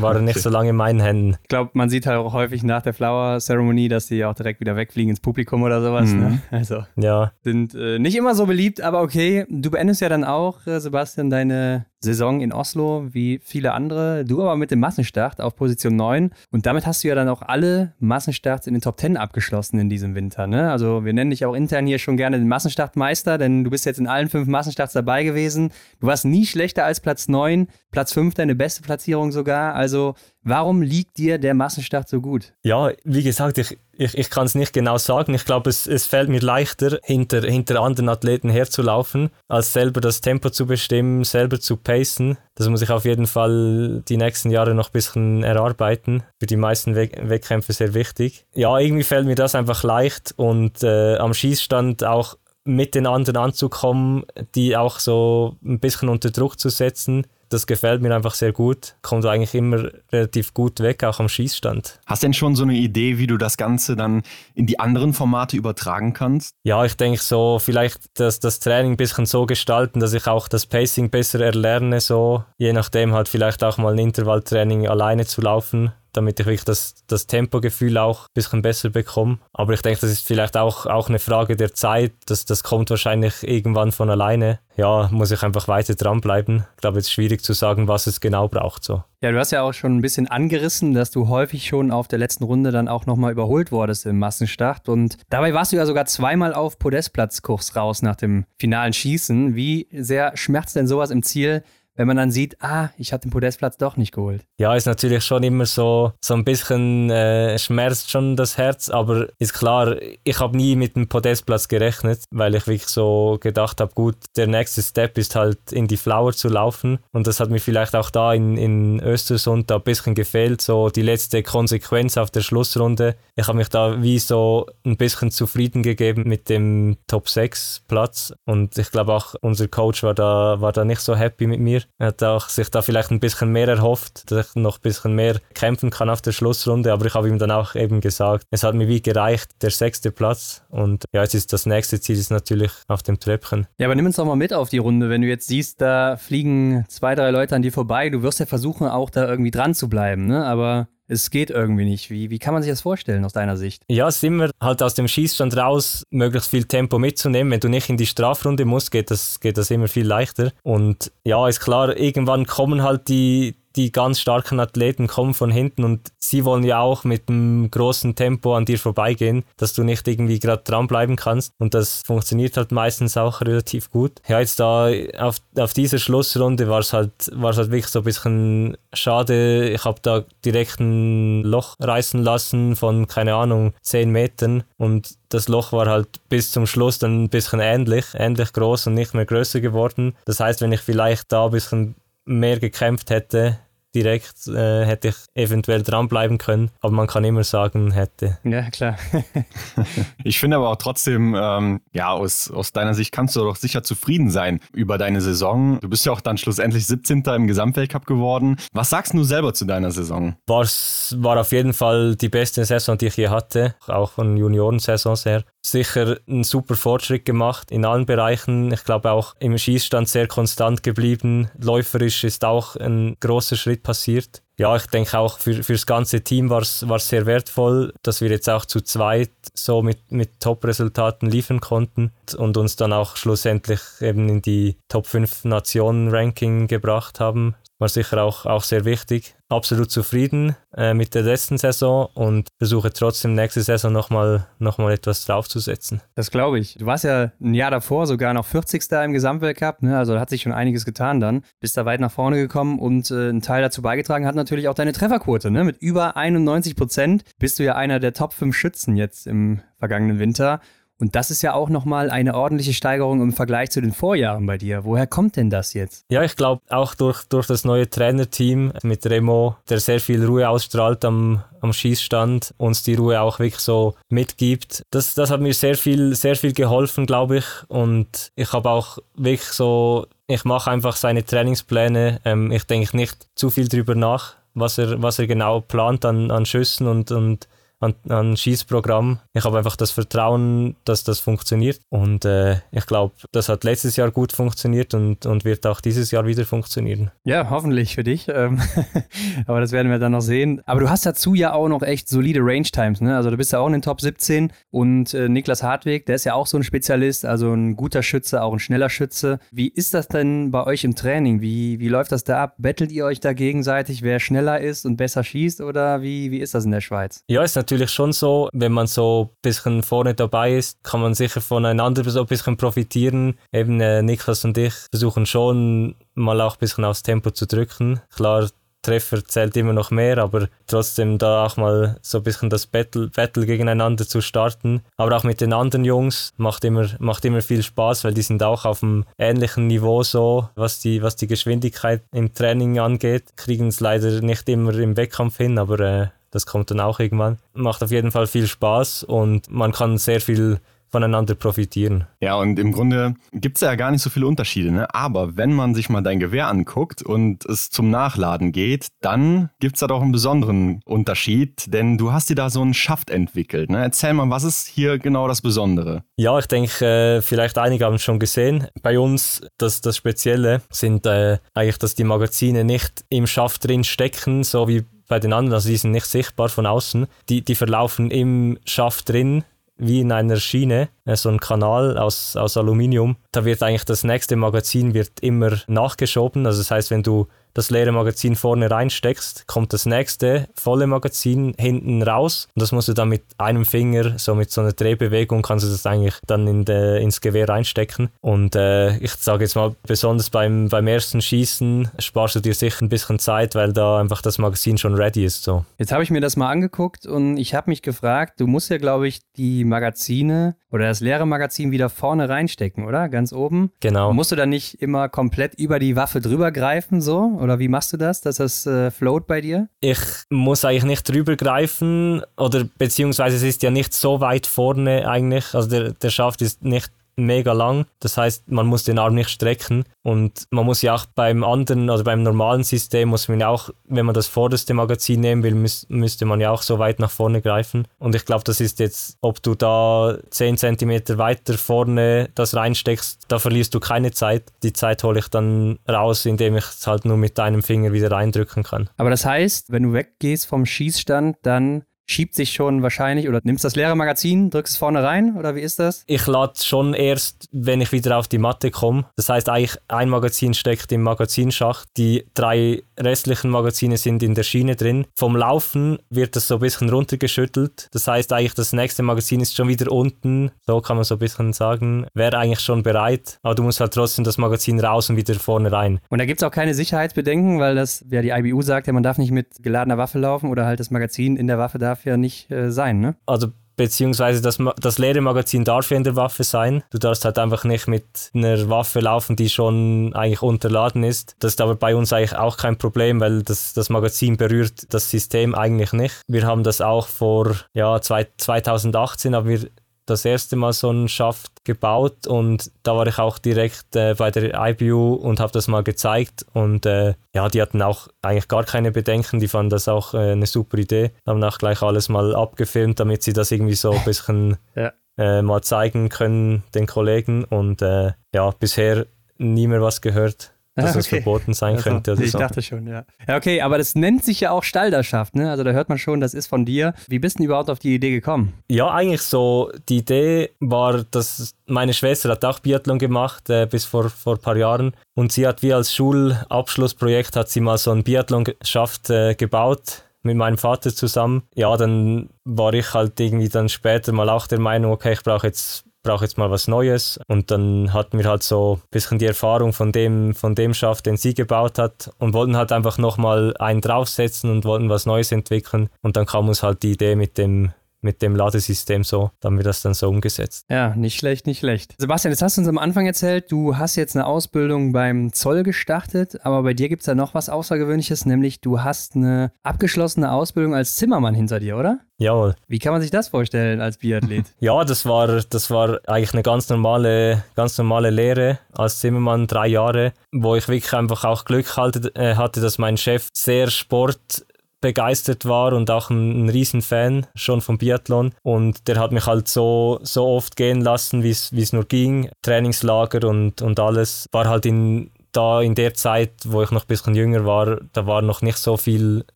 war er nicht so lange in meinen Händen. Ich glaube, man sieht halt auch häufig nach der Flower-Zeremonie, dass die auch direkt wieder wegfliegen ins Publikum oder sowas. Ne? Mhm. Ne? Also ja. sind äh, nicht immer so beliebt, aber okay. Du beendest ja dann auch, äh, Sebastian, deine Saison in Oslo wie viele andere. Du aber mit dem Massenstart auf Position 9. Und damit hast du ja dann auch alle Massenstarts in den Top 10 abgeschlossen in diesem Winter. Ne? Also wir nennen dich auch intern hier schon gerne den Massenstartmeister, denn du bist jetzt in allen fünf Massenstarts dabei gewesen. Du warst nie schlechter als Platz 9. Platz 5 deine beste Platzierung sogar. Also Warum liegt dir der Massenstart so gut? Ja, wie gesagt, ich, ich, ich kann es nicht genau sagen. Ich glaube, es, es fällt mir leichter, hinter, hinter anderen Athleten herzulaufen, als selber das Tempo zu bestimmen, selber zu pacen. Das muss ich auf jeden Fall die nächsten Jahre noch ein bisschen erarbeiten. Für die meisten Wettkämpfe sehr wichtig. Ja, irgendwie fällt mir das einfach leicht und äh, am Schießstand auch mit den anderen anzukommen, die auch so ein bisschen unter Druck zu setzen das gefällt mir einfach sehr gut. Kommt eigentlich immer relativ gut weg, auch am Schießstand. Hast du denn schon so eine Idee, wie du das Ganze dann in die anderen Formate übertragen kannst? Ja, ich denke so, vielleicht das, das Training ein bisschen so gestalten, dass ich auch das Pacing besser erlerne, so je nachdem halt vielleicht auch mal ein Intervalltraining alleine zu laufen damit ich wirklich das, das Tempogefühl auch ein bisschen besser bekomme. Aber ich denke, das ist vielleicht auch, auch eine Frage der Zeit. Das, das kommt wahrscheinlich irgendwann von alleine. Ja, muss ich einfach weiter dranbleiben. Ich glaube, es ist schwierig zu sagen, was es genau braucht. So. Ja, du hast ja auch schon ein bisschen angerissen, dass du häufig schon auf der letzten Runde dann auch nochmal überholt wurdest im Massenstart. Und dabei warst du ja sogar zweimal auf Podestplatzkurs raus nach dem finalen Schießen. Wie sehr schmerzt denn sowas im Ziel, wenn man dann sieht, ah, ich hatte den Podestplatz doch nicht geholt. Ja, ist natürlich schon immer so, so ein bisschen äh, schmerzt schon das Herz, aber ist klar, ich habe nie mit dem Podestplatz gerechnet, weil ich wirklich so gedacht habe, gut, der nächste Step ist halt in die Flower zu laufen und das hat mir vielleicht auch da in, in Östersund da ein bisschen gefehlt, so die letzte Konsequenz auf der Schlussrunde. Ich habe mich da wie so ein bisschen zufrieden gegeben mit dem Top 6 Platz und ich glaube auch unser Coach war da, war da nicht so happy mit mir er hat auch sich da vielleicht ein bisschen mehr erhofft, dass ich noch ein bisschen mehr kämpfen kann auf der Schlussrunde. Aber ich habe ihm dann auch eben gesagt, es hat mir wie gereicht, der sechste Platz. Und ja, jetzt ist das nächste Ziel ist natürlich auf dem Treppchen. Ja, aber nimm uns doch mal mit auf die Runde. Wenn du jetzt siehst, da fliegen zwei, drei Leute an dir vorbei, du wirst ja versuchen, auch da irgendwie dran zu bleiben. Ne? Aber es geht irgendwie nicht. Wie, wie kann man sich das vorstellen aus deiner Sicht? Ja, es ist immer halt aus dem Schießstand raus, möglichst viel Tempo mitzunehmen. Wenn du nicht in die Strafrunde musst, geht das, geht das immer viel leichter. Und ja, ist klar, irgendwann kommen halt die, die ganz starken Athleten kommen von hinten und sie wollen ja auch mit einem großen Tempo an dir vorbeigehen, dass du nicht irgendwie gerade dranbleiben kannst. Und das funktioniert halt meistens auch relativ gut. Ja, jetzt da auf, auf dieser Schlussrunde war es halt, war's halt wirklich so ein bisschen schade. Ich habe da direkt ein Loch reißen lassen von, keine Ahnung, 10 Metern und das Loch war halt bis zum Schluss dann ein bisschen ähnlich, ähnlich groß und nicht mehr größer geworden. Das heißt, wenn ich vielleicht da ein bisschen mehr gekämpft hätte, direkt äh, hätte ich eventuell dranbleiben können, aber man kann immer sagen, hätte. Ja, klar. [LAUGHS] ich finde aber auch trotzdem, ähm, ja, aus, aus deiner Sicht kannst du doch sicher zufrieden sein über deine Saison. Du bist ja auch dann schlussendlich 17. im Gesamtweltcup geworden. Was sagst du selber zu deiner Saison? War's, war auf jeden Fall die beste Saison, die ich je hatte, auch von Juniorensaisons her. Sicher einen super Fortschritt gemacht in allen Bereichen. Ich glaube auch im Schießstand sehr konstant geblieben. Läuferisch ist auch ein großer Schritt passiert. Ja, ich denke auch für, für das ganze Team war es sehr wertvoll, dass wir jetzt auch zu zweit so mit, mit Top-Resultaten liefern konnten und uns dann auch schlussendlich eben in die Top 5 Nationen-Ranking gebracht haben war sicher auch, auch sehr wichtig. Absolut zufrieden äh, mit der letzten Saison und versuche trotzdem nächste Saison nochmal noch mal etwas draufzusetzen. Das glaube ich. Du warst ja ein Jahr davor sogar noch 40. im Gesamtweltcup, ne? also da hat sich schon einiges getan dann. Bist da weit nach vorne gekommen und äh, ein Teil dazu beigetragen hat natürlich auch deine Trefferquote. Ne? Mit über 91 Prozent bist du ja einer der Top 5 Schützen jetzt im vergangenen Winter. Und das ist ja auch nochmal eine ordentliche Steigerung im Vergleich zu den Vorjahren bei dir. Woher kommt denn das jetzt? Ja, ich glaube auch durch, durch das neue Trainerteam mit Remo, der sehr viel Ruhe ausstrahlt am, am Schießstand, uns die Ruhe auch wirklich so mitgibt. Das, das hat mir sehr viel, sehr viel geholfen, glaube ich. Und ich habe auch wirklich so, ich mache einfach seine Trainingspläne. Ähm, ich denke nicht zu viel drüber nach, was er, was er genau plant an, an Schüssen und, und an, an Schießprogramm. Ich habe einfach das Vertrauen, dass das funktioniert. Und äh, ich glaube, das hat letztes Jahr gut funktioniert und, und wird auch dieses Jahr wieder funktionieren. Ja, hoffentlich für dich. Ähm, [LAUGHS] aber das werden wir dann noch sehen. Aber du hast dazu ja auch noch echt solide Range Times. Ne? Also du bist ja auch in den Top 17 und äh, Niklas Hartweg, der ist ja auch so ein Spezialist, also ein guter Schütze, auch ein schneller Schütze. Wie ist das denn bei euch im Training? Wie, wie läuft das da ab? Bettelt ihr euch da gegenseitig, wer schneller ist und besser schießt oder wie, wie ist das in der Schweiz? Ja, ist natürlich natürlich schon so, wenn man so ein bisschen vorne dabei ist, kann man sicher voneinander so ein bisschen profitieren. Eben äh, Niklas und ich versuchen schon mal auch ein bisschen aufs Tempo zu drücken. Klar, Treffer zählt immer noch mehr, aber trotzdem da auch mal so ein bisschen das Battle, Battle gegeneinander zu starten. Aber auch mit den anderen Jungs macht immer, macht immer viel Spaß, weil die sind auch auf einem ähnlichen Niveau so, was die, was die Geschwindigkeit im Training angeht. Kriegen es leider nicht immer im Wettkampf hin, aber äh, das kommt dann auch irgendwann. Macht auf jeden Fall viel Spaß und man kann sehr viel voneinander profitieren. Ja, und im Grunde gibt es ja gar nicht so viele Unterschiede, ne? aber wenn man sich mal dein Gewehr anguckt und es zum Nachladen geht, dann gibt es da doch einen besonderen Unterschied, denn du hast dir da so einen Schaft entwickelt. Ne? Erzähl mal, was ist hier genau das Besondere? Ja, ich denke, äh, vielleicht einige haben es schon gesehen. Bei uns, das, das Spezielle sind äh, eigentlich, dass die Magazine nicht im Schaft drin stecken, so wie bei den anderen, also die sind nicht sichtbar von außen. Die, die verlaufen im Schaft drin, wie in einer Schiene, äh, so ein Kanal aus, aus Aluminium. Da wird eigentlich das nächste Magazin wird immer nachgeschoben. Also das heißt, wenn du das leere Magazin vorne reinsteckst, kommt das nächste volle Magazin hinten raus und das musst du dann mit einem Finger, so mit so einer Drehbewegung, kannst du das eigentlich dann in de, ins Gewehr reinstecken. Und äh, ich sage jetzt mal, besonders beim, beim ersten Schießen sparst du dir sicher ein bisschen Zeit, weil da einfach das Magazin schon ready ist. So. Jetzt habe ich mir das mal angeguckt und ich habe mich gefragt, du musst ja, glaube ich, die Magazine oder das leere Magazin wieder vorne reinstecken, oder? Ganz oben. Genau. Musst du dann nicht immer komplett über die Waffe drüber greifen, so? Oder wie machst du das, dass das äh, float bei dir? Ich muss eigentlich nicht drüber greifen oder beziehungsweise es ist ja nicht so weit vorne eigentlich. Also der, der Schaft ist nicht mega lang. Das heißt, man muss den Arm nicht strecken. Und man muss ja auch beim anderen oder beim normalen System muss man ja auch, wenn man das vorderste Magazin nehmen will, müß, müsste man ja auch so weit nach vorne greifen. Und ich glaube, das ist jetzt, ob du da 10 cm weiter vorne das reinsteckst, da verlierst du keine Zeit. Die Zeit hole ich dann raus, indem ich es halt nur mit deinem Finger wieder reindrücken kann. Aber das heißt, wenn du weggehst vom Schießstand, dann schiebt sich schon wahrscheinlich oder nimmst das leere Magazin, drückst es vorne rein oder wie ist das? Ich lade schon erst, wenn ich wieder auf die Matte komme. Das heißt eigentlich, ein Magazin steckt im Magazinschacht, die drei restlichen Magazine sind in der Schiene drin. Vom Laufen wird das so ein bisschen runtergeschüttelt. Das heißt eigentlich, das nächste Magazin ist schon wieder unten. So kann man so ein bisschen sagen. Wäre eigentlich schon bereit, aber du musst halt trotzdem das Magazin raus und wieder vorne rein. Und da gibt es auch keine Sicherheitsbedenken, weil das, wer die IBU sagt, ja, man darf nicht mit geladener Waffe laufen oder halt das Magazin in der Waffe darf ja nicht äh, sein, ne? Also beziehungsweise das, das leere Magazin darf ja in der Waffe sein. Du darfst halt einfach nicht mit einer Waffe laufen, die schon eigentlich unterladen ist. Das ist aber bei uns eigentlich auch kein Problem, weil das, das Magazin berührt das System eigentlich nicht. Wir haben das auch vor ja, 2018 haben wir das erste Mal so einen Schaft gebaut und da war ich auch direkt äh, bei der IBU und habe das mal gezeigt und äh, ja, die hatten auch eigentlich gar keine Bedenken, die fanden das auch äh, eine super Idee, haben auch gleich alles mal abgefilmt, damit sie das irgendwie so ein bisschen [LAUGHS] ja. Äh, mal zeigen können den Kollegen und äh, ja, bisher nie mehr was gehört dass es verboten sein also, könnte. ich dachte schon, ja. Ja, okay, aber das nennt sich ja auch Stalderschaft, ne? Also da hört man schon, das ist von dir. Wie bist du überhaupt auf die Idee gekommen? Ja, eigentlich so, die Idee war, dass meine Schwester hat auch Biathlon gemacht, äh, bis vor, vor ein paar Jahren. Und sie hat wie als Schulabschlussprojekt, hat sie mal so ein Biathlon-Schaft äh, gebaut mit meinem Vater zusammen. Ja, dann war ich halt irgendwie dann später mal auch der Meinung, okay, ich brauche jetzt brauche jetzt mal was Neues. Und dann hatten wir halt so ein bisschen die Erfahrung von dem, von dem Schaft, den sie gebaut hat und wollten halt einfach nochmal einen draufsetzen und wollten was Neues entwickeln. Und dann kam uns halt die Idee mit dem mit dem Ladesystem so, da haben wir das dann so umgesetzt. Ja, nicht schlecht, nicht schlecht. Sebastian, jetzt hast du uns am Anfang erzählt, du hast jetzt eine Ausbildung beim Zoll gestartet, aber bei dir gibt es ja noch was Außergewöhnliches, nämlich du hast eine abgeschlossene Ausbildung als Zimmermann hinter dir, oder? Jawohl. Wie kann man sich das vorstellen als Biathlet? [LAUGHS] ja, das war, das war eigentlich eine ganz normale, ganz normale Lehre als Zimmermann, drei Jahre, wo ich wirklich einfach auch Glück äh, hatte dass mein Chef sehr Sport begeistert war und auch ein, ein Riesenfan schon vom Biathlon. Und der hat mich halt so, so oft gehen lassen, wie es nur ging. Trainingslager und, und alles. War halt in da in der Zeit, wo ich noch ein bisschen jünger war, da war noch nicht so viel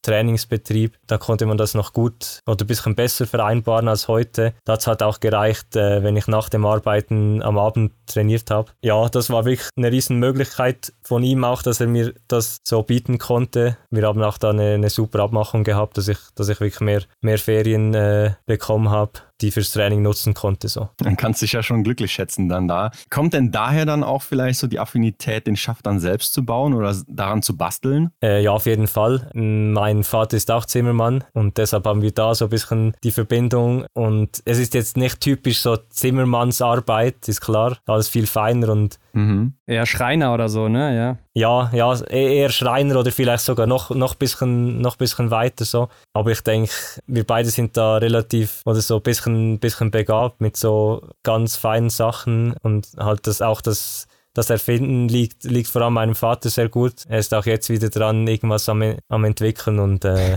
Trainingsbetrieb. Da konnte man das noch gut oder ein bisschen besser vereinbaren als heute. Da hat auch gereicht, äh, wenn ich nach dem Arbeiten am Abend trainiert habe. Ja, das war wirklich eine riesen Möglichkeit von ihm auch, dass er mir das so bieten konnte. Wir haben auch da eine, eine super Abmachung gehabt, dass ich, dass ich wirklich mehr, mehr Ferien äh, bekommen habe die fürs Training nutzen konnte. So. Dann kannst du dich ja schon glücklich schätzen dann da. Kommt denn daher dann auch vielleicht so die Affinität, den Schaft dann selbst zu bauen oder daran zu basteln? Äh, ja, auf jeden Fall. Mein Vater ist auch Zimmermann und deshalb haben wir da so ein bisschen die Verbindung. Und es ist jetzt nicht typisch so Zimmermannsarbeit, ist klar. Alles viel feiner und Mhm. Eher Schreiner oder so, ne? Ja. Ja, ja, e-, eher Schreiner oder vielleicht sogar noch, noch, bisschen, noch bisschen weiter so. Aber ich denke, wir beide sind da relativ oder so ein bisschen, bisschen begabt mit so ganz feinen Sachen und halt das auch das das Erfinden liegt, liegt vor allem meinem Vater sehr gut. Er ist auch jetzt wieder dran, irgendwas am, am entwickeln und äh,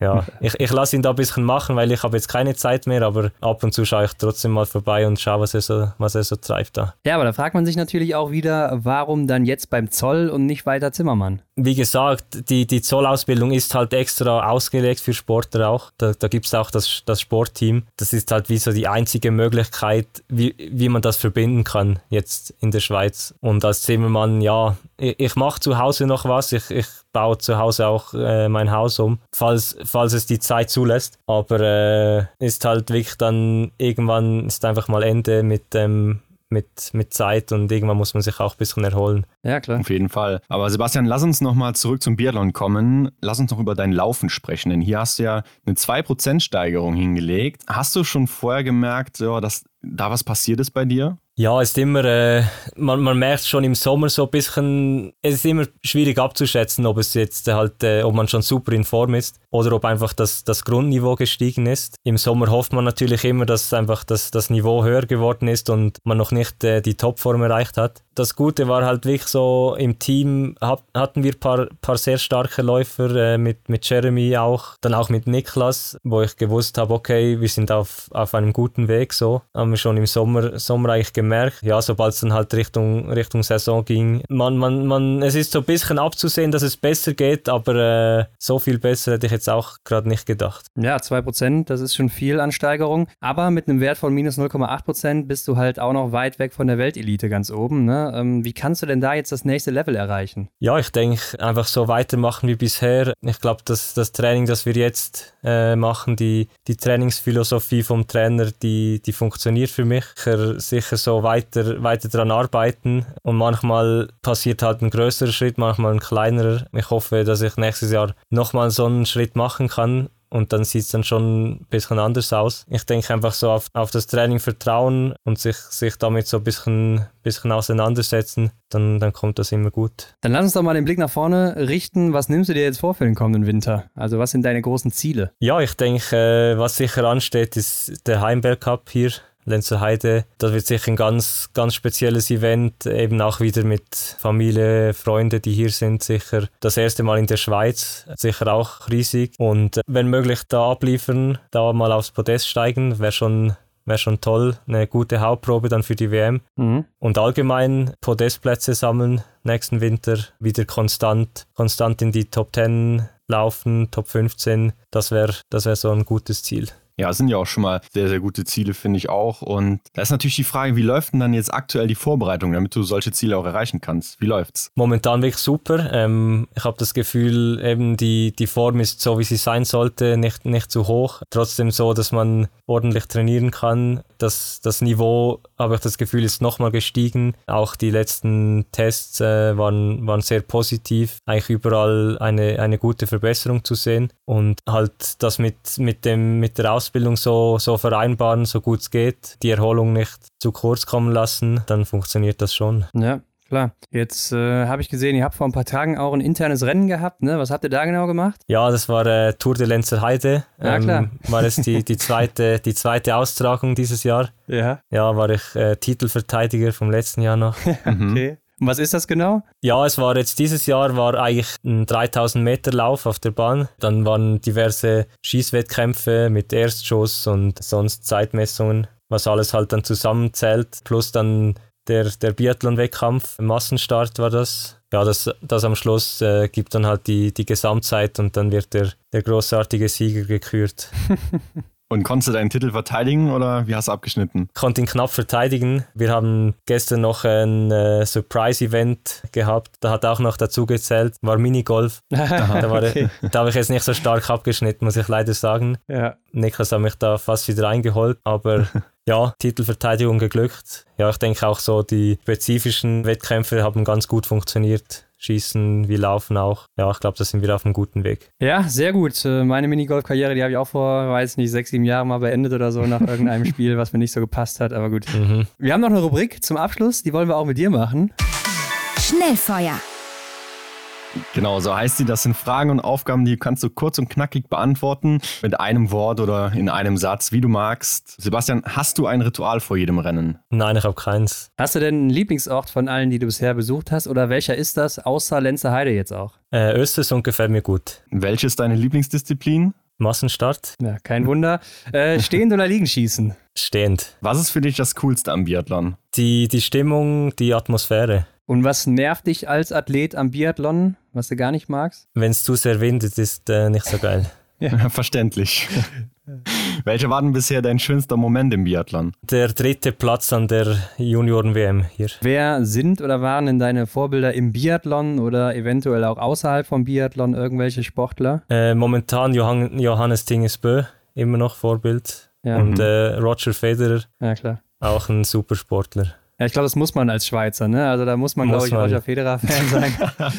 ja, [LAUGHS] ich, ich lasse ihn da ein bisschen machen, weil ich habe jetzt keine Zeit mehr, aber ab und zu schaue ich trotzdem mal vorbei und schaue, was er so, was er so treibt da. Ja, aber da fragt man sich natürlich auch wieder, warum dann jetzt beim Zoll und nicht weiter Zimmermann? Wie gesagt, die, die Zollausbildung ist halt extra ausgelegt für Sportler auch. Da, da gibt es auch das, das Sportteam. Das ist halt wie so die einzige Möglichkeit, wie, wie man das verbinden kann jetzt in der Schweiz. Und als Zimmermann, ja, ich, ich mache zu Hause noch was. Ich, ich baue zu Hause auch äh, mein Haus um, falls, falls es die Zeit zulässt. Aber äh, ist halt wirklich dann irgendwann ist einfach mal Ende mit dem mit, mit Zeit und irgendwann muss man sich auch ein bisschen erholen. Ja, klar. Auf jeden Fall. Aber Sebastian, lass uns nochmal zurück zum Biathlon kommen. Lass uns noch über dein Laufen sprechen, denn hier hast du ja eine 2% Steigerung hingelegt. Hast du schon vorher gemerkt, ja, dass da was passiert ist bei dir? Ja, es ist immer, äh, man, man merkt schon im Sommer so ein bisschen, es ist immer schwierig abzuschätzen, ob es jetzt halt, äh, ob man schon super in Form ist oder ob einfach das, das Grundniveau gestiegen ist. Im Sommer hofft man natürlich immer, dass einfach das, das Niveau höher geworden ist und man noch nicht äh, die Topform erreicht hat. Das Gute war halt wirklich so, im Team hat, hatten wir ein paar, paar sehr starke Läufer, äh, mit, mit Jeremy auch, dann auch mit Niklas, wo ich gewusst habe, okay, wir sind auf, auf einem guten Weg, so. Haben wir schon im Sommer, Sommer eigentlich gemerkt. Ja, sobald es dann halt Richtung, Richtung Saison ging, man, man, man, es ist so ein bisschen abzusehen, dass es besser geht, aber äh, so viel besser hätte ich jetzt auch gerade nicht gedacht. Ja, 2%, das ist schon viel an Steigerung, aber mit einem Wert von minus 0,8% bist du halt auch noch weit weg von der Weltelite ganz oben, ne? Ähm, wie kannst du denn da jetzt das nächste Level erreichen? Ja, ich denke, einfach so weitermachen wie bisher. Ich glaube, dass das Training, das wir jetzt äh, machen, die, die Trainingsphilosophie vom Trainer, die, die funktioniert für mich. Sicher, sicher so weiter, weiter daran arbeiten. Und manchmal passiert halt ein größerer Schritt, manchmal ein kleinerer. Ich hoffe, dass ich nächstes Jahr nochmal so einen Schritt machen kann und dann sieht es dann schon ein bisschen anders aus. Ich denke einfach so auf, auf das Training vertrauen und sich, sich damit so ein bisschen, bisschen auseinandersetzen, dann, dann kommt das immer gut. Dann lass uns doch mal den Blick nach vorne richten. Was nimmst du dir jetzt vor für den kommenden Winter? Also was sind deine großen Ziele? Ja, ich denke, äh, was sicher ansteht, ist der Heimberg hier Lenzer Heide. Das wird sicher ein ganz, ganz spezielles Event, eben auch wieder mit Familie, Freunde, die hier sind, sicher das erste Mal in der Schweiz, sicher auch riesig. Und wenn möglich da abliefern, da mal aufs Podest steigen, wäre schon wäre schon toll. Eine gute Hauptprobe dann für die WM. Mhm. Und allgemein Podestplätze sammeln nächsten Winter, wieder konstant, konstant in die Top 10 laufen, Top 15. Das wäre das wär so ein gutes Ziel. Ja, sind ja auch schon mal sehr, sehr gute Ziele, finde ich auch. Und da ist natürlich die Frage, wie läuft denn dann jetzt aktuell die Vorbereitung, damit du solche Ziele auch erreichen kannst? Wie läuft's? Momentan wirklich super. Ähm, ich habe das Gefühl, eben die, die Form ist so, wie sie sein sollte, nicht, nicht zu hoch. Trotzdem so, dass man ordentlich trainieren kann. Das, das Niveau, habe ich das Gefühl, ist nochmal gestiegen. Auch die letzten Tests äh, waren, waren sehr positiv. Eigentlich überall eine, eine gute Verbesserung zu sehen. Und halt das mit, mit, dem, mit der Ausbildung Ausbildung so, so vereinbaren, so gut es geht, die Erholung nicht zu kurz kommen lassen, dann funktioniert das schon. Ja, klar. Jetzt äh, habe ich gesehen, ihr habt vor ein paar Tagen auch ein internes Rennen gehabt. Ne? Was habt ihr da genau gemacht? Ja, das war äh, Tour de Lenzer Heide. Ja, ähm, klar. [LAUGHS] War es die, die, zweite, die zweite Austragung dieses Jahr. Ja. Ja, war ich äh, Titelverteidiger vom letzten Jahr noch. [LAUGHS] okay. Was ist das genau? Ja, es war jetzt dieses Jahr war eigentlich ein 3000 Meter Lauf auf der Bahn. Dann waren diverse Schießwettkämpfe mit Erstschuss und sonst Zeitmessungen, was alles halt dann zusammenzählt. Plus dann der, der Biathlon-Wettkampf, Massenstart war das. Ja, das, das am Schluss äh, gibt dann halt die, die Gesamtzeit und dann wird der, der großartige Sieger gekürt. [LAUGHS] Und konntest du deinen Titel verteidigen oder wie hast du abgeschnitten? Konnte ihn knapp verteidigen. Wir haben gestern noch ein äh, Surprise-Event gehabt. Da hat auch noch dazu gezählt, war Minigolf. [LAUGHS] da, war, okay. da habe ich jetzt nicht so stark abgeschnitten, muss ich leider sagen. Ja. Niklas hat mich da fast wieder eingeholt, aber [LAUGHS] ja, Titelverteidigung geglückt. Ja, ich denke auch so, die spezifischen Wettkämpfe haben ganz gut funktioniert. Schießen wie Laufen auch. Ja, ich glaube, da sind wir auf einem guten Weg. Ja, sehr gut. Äh, meine Minigolf-Karriere, die habe ich auch vor, weiß nicht, sechs, sieben Jahren mal beendet oder so nach [LAUGHS] irgendeinem Spiel, was mir nicht so gepasst hat, aber gut. Mhm. Wir haben noch eine Rubrik zum Abschluss, die wollen wir auch mit dir machen. Schnellfeuer. Genau, so heißt sie. Das sind Fragen und Aufgaben, die kannst du kurz und knackig beantworten. Mit einem Wort oder in einem Satz, wie du magst. Sebastian, hast du ein Ritual vor jedem Rennen? Nein, ich habe keins. Hast du denn einen Lieblingsort von allen, die du bisher besucht hast? Oder welcher ist das, außer Lenzer Heide jetzt auch? Äh, Östersund gefällt mir gut. Welche ist deine Lieblingsdisziplin? Massenstart. Ja, kein Wunder. Äh, stehend oder liegen schießen? Stehend. Was ist für dich das Coolste am Biathlon? Die, die Stimmung, die Atmosphäre. Und was nervt dich als Athlet am Biathlon, was du gar nicht magst? Wenn es zu sehr windet, ist äh, nicht so geil. [LAUGHS] ja, verständlich. [LAUGHS] Welcher war denn bisher dein schönster Moment im Biathlon? Der dritte Platz an der Junioren-WM hier. Wer sind oder waren denn deine Vorbilder im Biathlon oder eventuell auch außerhalb vom Biathlon irgendwelche Sportler? Äh, momentan Johann Johannes Tingesbö, immer noch Vorbild. Ja. Und mhm. äh, Roger Federer, ja, klar. auch ein super Sportler. Ja, ich glaube, das muss man als Schweizer, ne? Also da muss man, glaube ich, Roger Federer-Fan sein.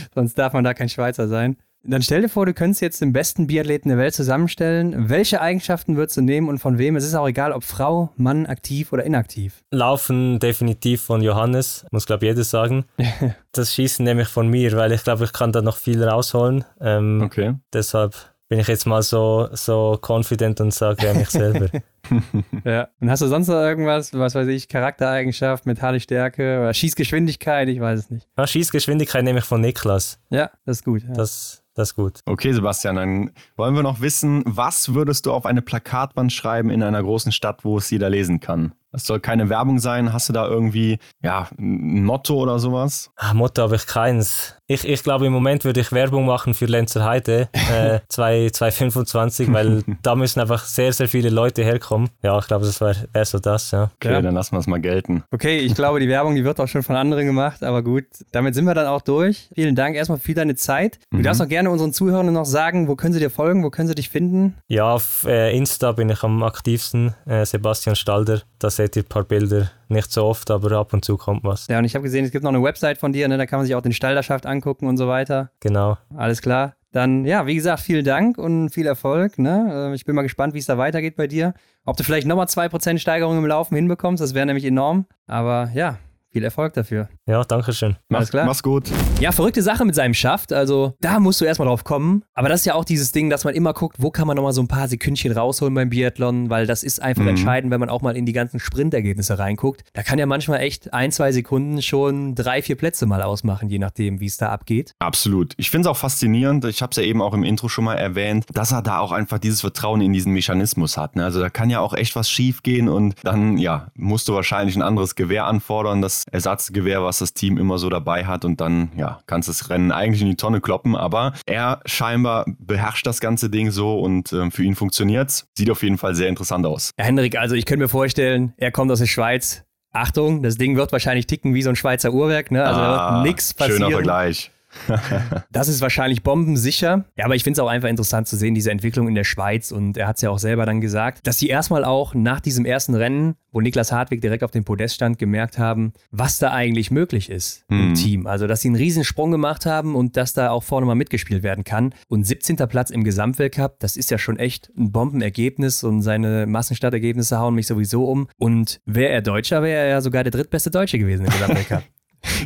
[LAUGHS] Sonst darf man da kein Schweizer sein. Dann stell dir vor, du könntest jetzt den besten Biathleten der Welt zusammenstellen. Welche Eigenschaften würdest du nehmen und von wem? Es ist auch egal, ob Frau, Mann, aktiv oder inaktiv. Laufen definitiv von Johannes, muss glaube jeder sagen. [LAUGHS] das Schießen nehme ich von mir, weil ich glaube, ich kann da noch viel rausholen. Ähm, okay. Deshalb bin ich jetzt mal so, so confident und sage ja mich selber. [LAUGHS] ja. Und hast du sonst noch irgendwas, was weiß ich, Charaktereigenschaft, mentale Stärke oder Schießgeschwindigkeit? Ich weiß es nicht. Ja, Schießgeschwindigkeit nehme ich von Niklas. Ja, das ist gut. Ja. Das, das ist gut. Okay, Sebastian, dann wollen wir noch wissen, was würdest du auf eine Plakatwand schreiben in einer großen Stadt, wo es jeder lesen kann? Es soll keine Werbung sein. Hast du da irgendwie ja, ein Motto oder sowas? Ach, Motto habe ich keins. Ich, ich glaube, im Moment würde ich Werbung machen für Lenzer Heide äh, [LAUGHS] 2025, weil [LAUGHS] da müssen einfach sehr, sehr viele Leute herkommen. Ja, ich glaube, das wäre wär so das, ja. Okay, Ja. dann lassen wir es mal gelten. Okay, ich glaube, die Werbung, die wird auch schon von anderen gemacht, aber gut, damit sind wir dann auch durch. Vielen Dank erstmal für deine Zeit. Du Mhm. darfst auch gerne unseren Zuhörern noch sagen, wo können sie dir folgen, wo können sie dich finden? Ja, auf äh, Insta bin ich am aktivsten, äh, Sebastian Stalder. Da seht ihr ein paar Bilder. Nicht so oft, aber ab und zu kommt was. Ja, und ich habe gesehen, es gibt noch eine Website von dir, ne? da kann man sich auch den Stalderschaft angucken und so weiter. Genau. Alles klar. Dann, ja, wie gesagt, vielen Dank und viel Erfolg. Ne? Äh, Ich bin mal gespannt, wie es da weitergeht bei dir. Ob du vielleicht nochmal 2% Steigerung im Laufen hinbekommst, das wäre nämlich enorm. Aber ja, viel Erfolg dafür. Ja, danke schön. Alles klar. Mach's gut. Ja, verrückte Sache mit seinem Schaft. Also, da musst du erstmal drauf kommen. Aber das ist ja auch dieses Ding, dass man immer guckt, wo kann man nochmal so ein paar Sekündchen rausholen beim Biathlon, weil das ist einfach Mhm. entscheidend, wenn man auch mal in die ganzen Sprintergebnisse reinguckt. Da kann ja manchmal echt ein, zwei Sekunden schon drei, vier Plätze mal ausmachen, je nachdem, wie es da abgeht. Absolut. Ich finde es auch faszinierend. Ich habe es ja eben auch im Intro schon mal erwähnt, dass er da auch einfach dieses Vertrauen in diesen Mechanismus hat. Ne? Also da kann ja auch echt was schief gehen und dann, ja, musst du wahrscheinlich ein anderes Gewehr anfordern, das Ersatzgewehr, was das Team immer so dabei hat und dann, ja, kannst das Rennen eigentlich in die Tonne kloppen. Aber er scheinbar beherrscht das ganze Ding so und ähm, für ihn funktioniert's. Sieht auf jeden Fall sehr interessant aus. Ja, Henrik, also ich könnte mir vorstellen, er kommt aus der Schweiz. Achtung, das Ding wird wahrscheinlich ticken wie so ein Schweizer Uhrwerk, ne? Also da wird nichts passieren. Ah, Schöner Vergleich. [LAUGHS] Das ist wahrscheinlich bombensicher. Ja, aber ich finde es auch einfach interessant zu sehen, diese Entwicklung in der Schweiz. Und er hat es ja auch selber dann gesagt, dass sie erstmal auch nach diesem ersten Rennen, wo Niklas Hartwig direkt auf dem Podest stand, gemerkt haben, was da eigentlich möglich ist im Mhm. Team. Also, dass sie einen riesen Sprung gemacht haben und dass da auch vorne mal mitgespielt werden kann. Und 17. Platz im Gesamtweltcup, das ist ja schon echt ein Bombenergebnis und seine Massenstartergebnisse hauen mich sowieso um. Und wäre er Deutscher, wäre er ja sogar der drittbeste Deutsche gewesen im Gesamtweltcup. [LAUGHS]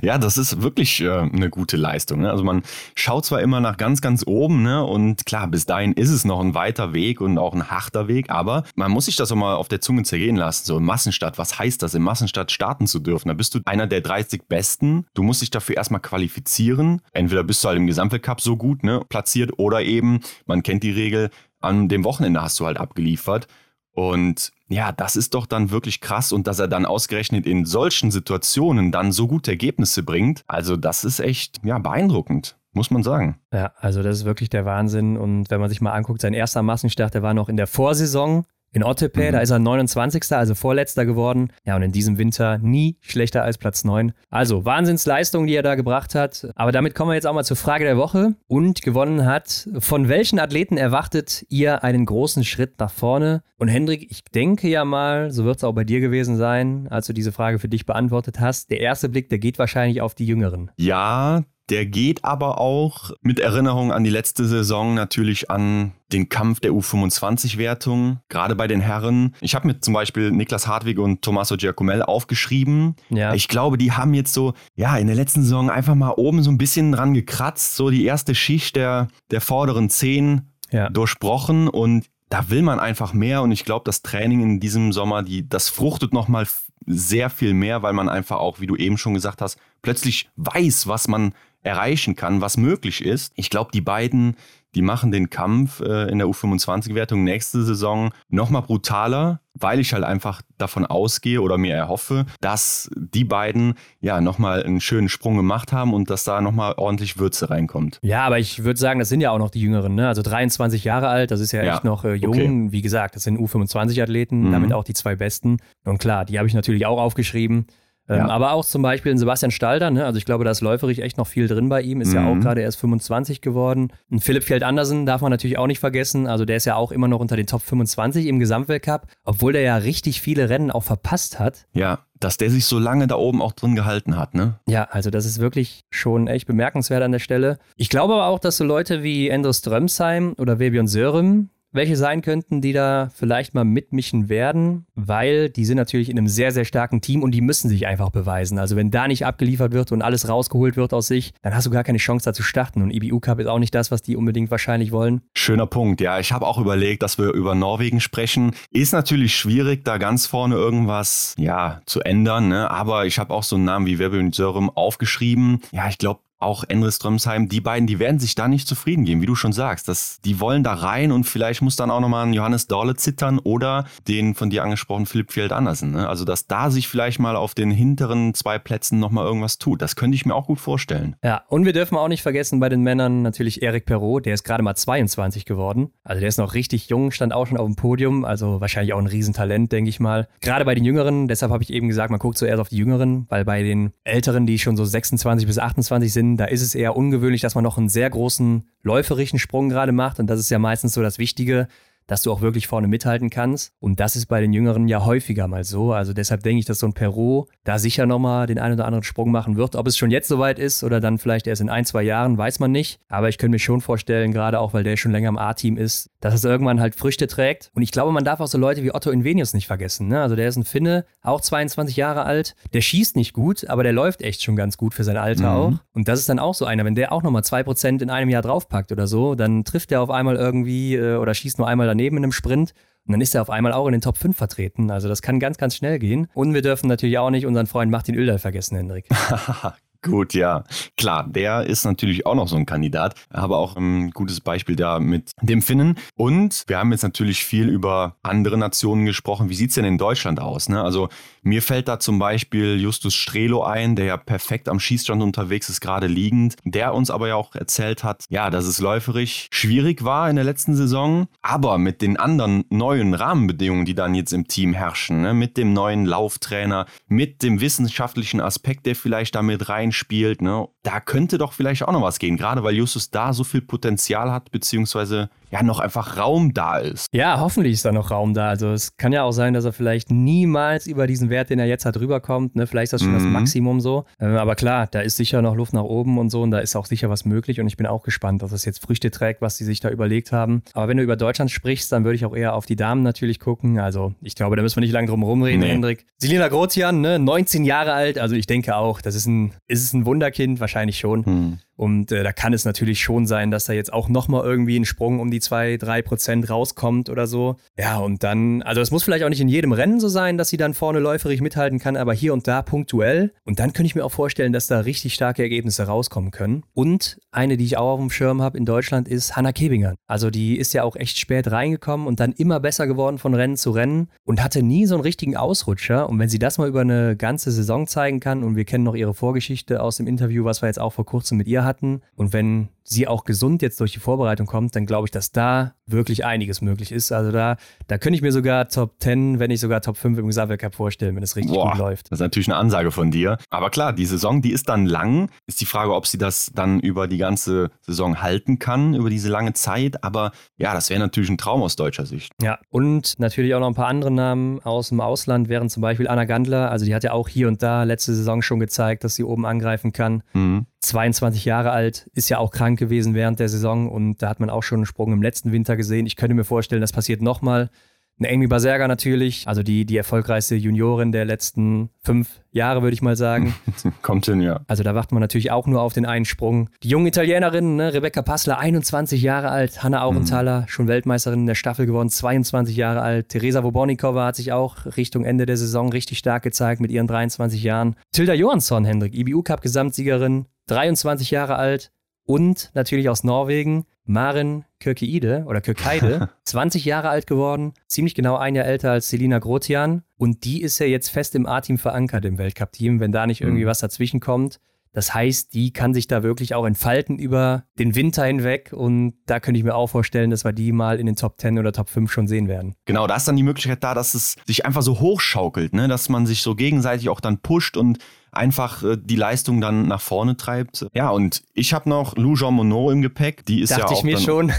Ja, das ist wirklich äh, eine gute Leistung. Ne? Also man schaut zwar immer nach ganz, ganz oben, ne? Und klar, bis dahin ist es noch ein weiter Weg und auch ein harter Weg, aber man muss sich das auch mal auf der Zunge zergehen lassen. So im Massenstadt, was heißt das, im Massenstadt starten zu dürfen? Da bist du einer der 30 Besten. Du musst dich dafür erstmal qualifizieren. Entweder bist du halt im Gesamtweltcup so gut, ne, platziert, oder eben, man kennt die Regel, an dem Wochenende hast du halt abgeliefert. Und ja, das ist doch dann wirklich krass und dass er dann ausgerechnet in solchen Situationen dann so gute Ergebnisse bringt. Also das ist echt ja beeindruckend, muss man sagen. Ja, also das ist wirklich der Wahnsinn. Und wenn man sich mal anguckt, sein erster Massenstart, der war noch in der Vorsaison in Ottepe, Mhm. da ist er 29. also Vorletzter geworden. Ja, und in diesem Winter nie schlechter als Platz 9. Also Wahnsinnsleistung, die er da gebracht hat. Aber damit kommen wir jetzt auch mal zur Frage der Woche. Und gewonnen hat, von welchen Athleten erwartet ihr einen großen Schritt nach vorne? Und Hendrik, ich denke ja mal, so wird es auch bei dir gewesen sein, als du diese Frage für dich beantwortet hast. Der erste Blick, der geht wahrscheinlich auf die Jüngeren. Ja, der geht aber auch mit Erinnerung an die letzte Saison natürlich an den Kampf der U25-Wertung, gerade bei den Herren. Ich habe mir zum Beispiel Niklas Hartwig und Tommaso Giacomel aufgeschrieben. Ja. Ich glaube, die haben jetzt so, ja, in der letzten Saison einfach mal oben so ein bisschen dran gekratzt, so die erste Schicht der, der vorderen zehn Ja. durchbrochen und da will man einfach mehr und ich glaube, das Training in diesem Sommer, die, das fruchtet nochmal sehr viel mehr, weil man einfach auch, wie du eben schon gesagt hast, plötzlich weiß, was man erreichen kann, was möglich ist. Ich glaube, die beiden, die machen den Kampf äh, in der U25-Wertung nächste Saison nochmal brutaler, weil ich halt einfach davon ausgehe oder mir erhoffe, dass die beiden ja nochmal einen schönen Sprung gemacht haben und dass da nochmal ordentlich Würze reinkommt. Ja, aber ich würde sagen, das sind ja auch noch die Jüngeren, ne? Also 23 Jahre alt, das ist ja, Ja, echt noch äh, jung. okay. Wie gesagt, das sind U25-Athleten, Mhm. damit auch die zwei besten. Und klar, die habe ich natürlich auch aufgeschrieben. Ähm, Ja. Aber auch zum Beispiel ein Sebastian Stalder, ne? also ich glaube, da ist läuferig echt noch viel drin bei ihm, ist ja auch Mhm. gerade erst 25 geworden. Und Philipp Feld-Andersen darf man natürlich auch nicht vergessen, also der ist ja auch immer noch unter den Top 25 im Gesamtweltcup, obwohl der ja richtig viele Rennen auch verpasst hat. Ja, dass der sich so lange da oben auch drin gehalten hat, ne? Ja, also das ist wirklich schon echt bemerkenswert an der Stelle. Ich glaube aber auch, dass so Leute wie Endres Strömsheim oder Webion Sörem, welche sein könnten, die da vielleicht mal mitmischen werden, weil die sind natürlich in einem sehr, sehr starken Team und die müssen sich einfach beweisen. Also wenn da nicht abgeliefert wird und alles rausgeholt wird aus sich, dann hast du gar keine Chance da zu starten. Und IBU Cup ist auch nicht das, was die unbedingt wahrscheinlich wollen. Schöner Punkt, ja. Ich habe auch überlegt, dass wir über Norwegen sprechen. Ist natürlich schwierig, da ganz vorne irgendwas ja, zu ändern, ne? aber ich habe auch so einen Namen wie Wirbel und Sörum aufgeschrieben. Ja, ich glaube, auch Endre Strömsheim, die beiden, die werden sich da nicht zufrieden geben, wie du schon sagst. Das, die wollen da rein und vielleicht muss dann auch nochmal ein Johannes Dorle zittern oder den von dir angesprochenen Philipp Fjeld Andersen. Ne? Also, dass da sich vielleicht mal auf den hinteren zwei Plätzen nochmal irgendwas tut. Das könnte ich mir auch gut vorstellen. Ja, und wir dürfen auch nicht vergessen bei den Männern natürlich Eric Perrault, der ist gerade mal 22 geworden. Also der ist noch richtig jung, stand auch schon auf dem Podium, also wahrscheinlich auch ein Riesentalent, denke ich mal. Gerade bei den Jüngeren, deshalb habe ich eben gesagt, man guckt zuerst auf die Jüngeren, weil bei den Älteren, die schon so 26 bis 28 sind, da ist es eher ungewöhnlich, dass man noch einen sehr großen läuferischen Sprung gerade macht. Und das ist ja meistens so das Wichtige, dass du auch wirklich vorne mithalten kannst. Und das ist bei den Jüngeren ja häufiger mal so. Also deshalb denke ich, dass so ein Perot da sicher nochmal den einen oder anderen Sprung machen wird. Ob es schon jetzt soweit ist oder dann vielleicht erst in ein, zwei Jahren, weiß man nicht. Aber ich könnte mir schon vorstellen, gerade auch, weil der schon länger im A-Team ist, dass es irgendwann halt Früchte trägt. Und ich glaube, man darf auch so Leute wie Otto Invenius nicht vergessen. Ne? Also der ist ein Finne, auch 22 Jahre alt. Der schießt nicht gut, aber der läuft echt schon ganz gut für sein Alter mhm. auch. Und das ist dann auch so einer, wenn der auch nochmal 2% in einem Jahr draufpackt oder so, dann trifft der auf einmal irgendwie äh, oder schießt nur einmal daneben in einem Sprint. Und dann ist er auf einmal auch in den Top 5 vertreten. Also das kann ganz, ganz schnell gehen. Und wir dürfen natürlich auch nicht unseren Freund Martin Oeldal vergessen, Hendrik. [LAUGHS] Gut, ja. Klar, der ist natürlich auch noch so ein Kandidat, aber auch ein gutes Beispiel da mit dem Finnen. Und wir haben jetzt natürlich viel über andere Nationen gesprochen. Wie sieht es denn in Deutschland aus? Ne? Also mir fällt da zum Beispiel Justus Strelo ein, der ja perfekt am Schießstand unterwegs ist, gerade liegend, der uns aber ja auch erzählt hat, ja, dass es läuferisch schwierig war in der letzten Saison, aber mit den anderen neuen Rahmenbedingungen, die dann jetzt im Team herrschen, ne? mit dem neuen Lauftrainer, mit dem wissenschaftlichen Aspekt, der vielleicht damit rein spielt, ne, da könnte doch vielleicht auch noch was gehen, gerade weil Justus da so viel Potenzial hat, beziehungsweise ja noch einfach Raum da ist. Ja, hoffentlich ist da noch Raum da. Also es kann ja auch sein, dass er vielleicht niemals über diesen Wert, den er jetzt hat, rüberkommt. Ne? Vielleicht ist das schon mhm. das Maximum so. Ähm, aber klar, da ist sicher noch Luft nach oben und so und da ist auch sicher was möglich und ich bin auch gespannt, dass es jetzt Früchte trägt, was sie sich da überlegt haben. Aber wenn du über Deutschland sprichst, dann würde ich auch eher auf die Damen natürlich gucken. Also ich glaube, da müssen wir nicht lange drum rumreden, nee. Hendrik. Selina Grotian, ne? 19 Jahre alt, also ich denke auch, das ist ein, ist es ein Wunderkind, wahrscheinlich schon. Mhm. Und äh, da kann es natürlich schon sein, dass da jetzt auch nochmal irgendwie ein Sprung um die 2, 3 Prozent rauskommt oder so. Ja, und dann, also es muss vielleicht auch nicht in jedem Rennen so sein, dass sie dann vorne läuferig mithalten kann, aber hier und da punktuell. Und dann könnte ich mir auch vorstellen, dass da richtig starke Ergebnisse rauskommen können. Und eine, die ich auch auf dem Schirm habe in Deutschland, ist Hannah Kebinger. Also die ist ja auch echt spät reingekommen und dann immer besser geworden von Rennen zu Rennen und hatte nie so einen richtigen Ausrutscher. Und wenn sie das mal über eine ganze Saison zeigen kann, und wir kennen noch ihre Vorgeschichte aus dem Interview, was wir jetzt auch vor kurzem mit ihr hatten. Und wenn sie auch gesund jetzt durch die Vorbereitung kommt, dann glaube ich, dass da wirklich einiges möglich ist. Also da, da könnte ich mir sogar Top 10, wenn nicht sogar Top 5 im Gesamtweltcup vorstellen, wenn es richtig Boah, gut läuft. Das ist natürlich eine Ansage von dir. Aber klar, die Saison, die ist dann lang. Ist die Frage, ob sie das dann über die ganze Saison halten kann, über diese lange Zeit. Aber ja, das wäre natürlich ein Traum aus deutscher Sicht. Ja, und natürlich auch noch ein paar andere Namen aus dem Ausland, wären zum Beispiel Anna Gandler. Also die hat ja auch hier und da letzte Saison schon gezeigt, dass sie oben angreifen kann. Mhm. 22 Jahre alt, ist ja auch krank gewesen während der Saison und da hat man auch schon einen Sprung im letzten Winter gesehen. Ich könnte mir vorstellen, das passiert nochmal. Eine Amy Baserga natürlich, also die, die erfolgreichste Juniorin der letzten fünf Jahre, würde ich mal sagen. [LAUGHS] Kommt hin, ja. Also da wartet man natürlich auch nur auf den einen Sprung. Die junge Italienerin, ne, Rebecca Passler, 21 Jahre alt, Hanna Aurenthaler, mhm. schon Weltmeisterin in der Staffel geworden, 22 Jahre alt. Teresa Wobornikova hat sich auch Richtung Ende der Saison richtig stark gezeigt mit ihren 23 Jahren. Tilda Johansson, Hendrik, IBU-Cup-Gesamtsiegerin, 23 Jahre alt und natürlich aus Norwegen Marin Kirkeide oder Kirkeide, [LAUGHS] 20 Jahre alt geworden, ziemlich genau ein Jahr älter als Selina Grotian und die ist ja jetzt fest im A-Team verankert im Weltcup-Team, wenn da nicht irgendwie mhm. was dazwischen kommt. Das heißt, die kann sich da wirklich auch entfalten über den Winter hinweg und da könnte ich mir auch vorstellen, dass wir die mal in den Top 10 oder Top 5 schon sehen werden. Genau, da ist dann die Möglichkeit da, dass es sich einfach so hochschaukelt, ne? dass man sich so gegenseitig auch dann pusht und einfach äh, die Leistung dann nach vorne treibt. Ja, und ich habe noch Lou Jean Monod im Gepäck. Die ist Dachte ja auch ich mir schon.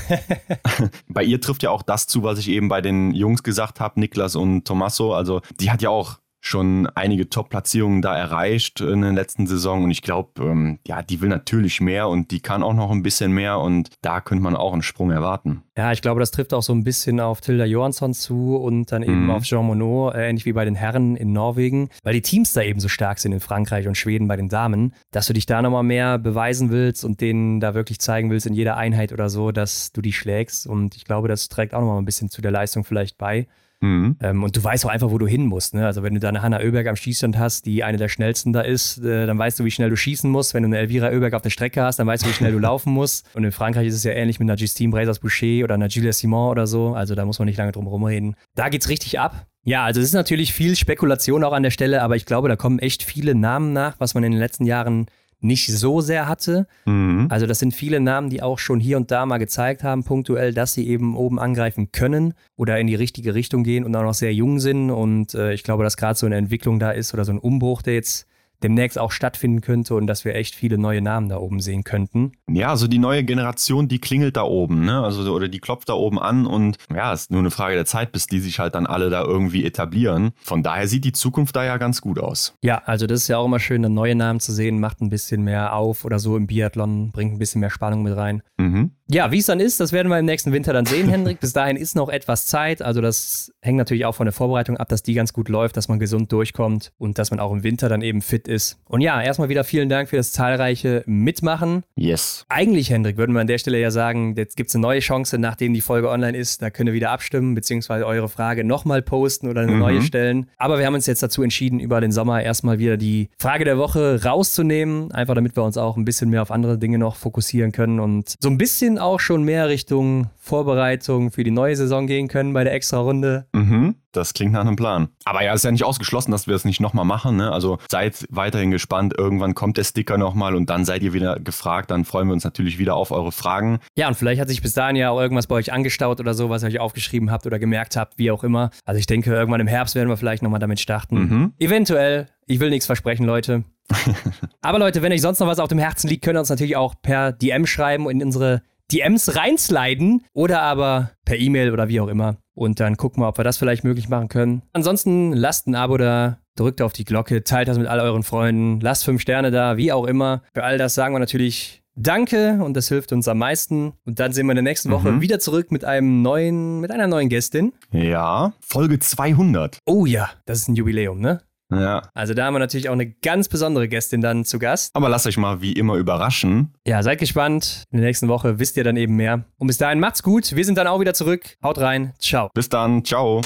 [LAUGHS] bei ihr trifft ja auch das zu, was ich eben bei den Jungs gesagt habe, Niklas und Tommaso. Also die hat ja auch schon einige Top-Platzierungen da erreicht in der letzten Saison und ich glaube, ähm, ja, die will natürlich mehr und die kann auch noch ein bisschen mehr und da könnte man auch einen Sprung erwarten. Ja, ich glaube, das trifft auch so ein bisschen auf Tilda Johansson zu und dann eben mhm. auf Jean Monod, äh, ähnlich wie bei den Herren in Norwegen, weil die Teams da eben so stark sind in Frankreich und Schweden bei den Damen, dass du dich da nochmal mehr beweisen willst und denen da wirklich zeigen willst in jeder Einheit oder so, dass du die schlägst und ich glaube, das trägt auch nochmal ein bisschen zu der Leistung vielleicht bei. Mhm. Ähm, und du weißt auch einfach, wo du hin musst. Ne? Also wenn du da eine Hanna Oeberg am Schießstand hast, die eine der schnellsten da ist, äh, dann weißt du, wie schnell du schießen musst. Wenn du eine Elvira Oeberg auf der Strecke hast, dann weißt du, wie schnell du laufen musst. Und in Frankreich ist es ja ähnlich mit einer Justine Brazers-Boucher oder einer Julia Simon oder so. Also da muss man nicht lange drum rumreden. Da geht's richtig ab. Ja, also es ist natürlich viel Spekulation auch an der Stelle, aber ich glaube, da kommen echt viele Namen nach, was man in den letzten Jahren nicht so sehr hatte. Mhm. Also das sind viele Namen, die auch schon hier und da mal gezeigt haben, punktuell, dass sie eben oben angreifen können oder in die richtige Richtung gehen und auch noch sehr jung sind. Und äh, ich glaube, dass gerade so eine Entwicklung da ist oder so ein Umbruch, der jetzt demnächst auch stattfinden könnte und dass wir echt viele neue Namen da oben sehen könnten. Ja, also die neue Generation, die klingelt da oben, ne? Also oder die klopft da oben an und ja, es ist nur eine Frage der Zeit, bis die sich halt dann alle da irgendwie etablieren. Von daher sieht die Zukunft da ja ganz gut aus. Ja, also das ist ja auch immer schön, neue Namen zu sehen, macht ein bisschen mehr auf oder so im Biathlon, bringt ein bisschen mehr Spannung mit rein. Mhm. Ja, wie es dann ist, das werden wir im nächsten Winter dann sehen, Hendrik. Bis dahin ist noch etwas Zeit. Also das hängt natürlich auch von der Vorbereitung ab, dass die ganz gut läuft, dass man gesund durchkommt und dass man auch im Winter dann eben fit ist. Und ja, erstmal wieder vielen Dank für das zahlreiche Mitmachen. Yes. Eigentlich, Hendrik, würden wir an der Stelle ja sagen, jetzt gibt es eine neue Chance, nachdem die Folge online ist. Da könnt ihr wieder abstimmen, beziehungsweise eure Frage nochmal posten oder eine mhm. neue stellen. Aber wir haben uns jetzt dazu entschieden, über den Sommer erstmal wieder die Frage der Woche rauszunehmen. Einfach damit wir uns auch ein bisschen mehr auf andere Dinge noch fokussieren können und so ein bisschen auch schon mehr Richtung Vorbereitung für die neue Saison gehen können bei der Extra-Runde. Mhm, das klingt nach einem Plan. Aber ja, ist ja nicht ausgeschlossen, dass wir es nicht nochmal machen. Ne? Also seid weiterhin gespannt. Irgendwann kommt der Sticker nochmal und dann seid ihr wieder gefragt. Dann freuen wir uns natürlich wieder auf eure Fragen. Ja, und vielleicht hat sich bis dahin ja auch irgendwas bei euch angestaut oder so, was ihr euch aufgeschrieben habt oder gemerkt habt, wie auch immer. Also ich denke, irgendwann im Herbst werden wir vielleicht nochmal damit starten. Mhm. Eventuell. Ich will nichts versprechen, Leute. [LAUGHS] Aber Leute, wenn euch sonst noch was auf dem Herzen liegt, könnt ihr uns natürlich auch per DM schreiben und in unsere DMs reinsliden oder aber per E-Mail oder wie auch immer. Und dann gucken wir, ob wir das vielleicht möglich machen können. Ansonsten lasst ein Abo da, drückt auf die Glocke, teilt das mit all euren Freunden, lasst fünf Sterne da, wie auch immer. Für all das sagen wir natürlich Danke und das hilft uns am meisten. Und dann sehen wir in der nächsten Woche mhm. wieder zurück mit einem neuen, mit einer neuen Gästin. Ja, Folge 200. Oh ja, das ist ein Jubiläum, ne? Ja. Also da haben wir natürlich auch eine ganz besondere Gästin dann zu Gast. Aber lasst euch mal wie immer überraschen. Ja, seid gespannt. In der nächsten Woche wisst ihr dann eben mehr. Und bis dahin macht's gut. Wir sind dann auch wieder zurück. Haut rein. Ciao. Bis dann. Ciao.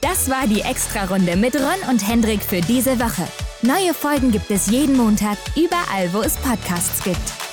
Das war die Extra-Runde mit Ron und Hendrik für diese Woche. Neue Folgen gibt es jeden Montag, überall, wo es Podcasts gibt.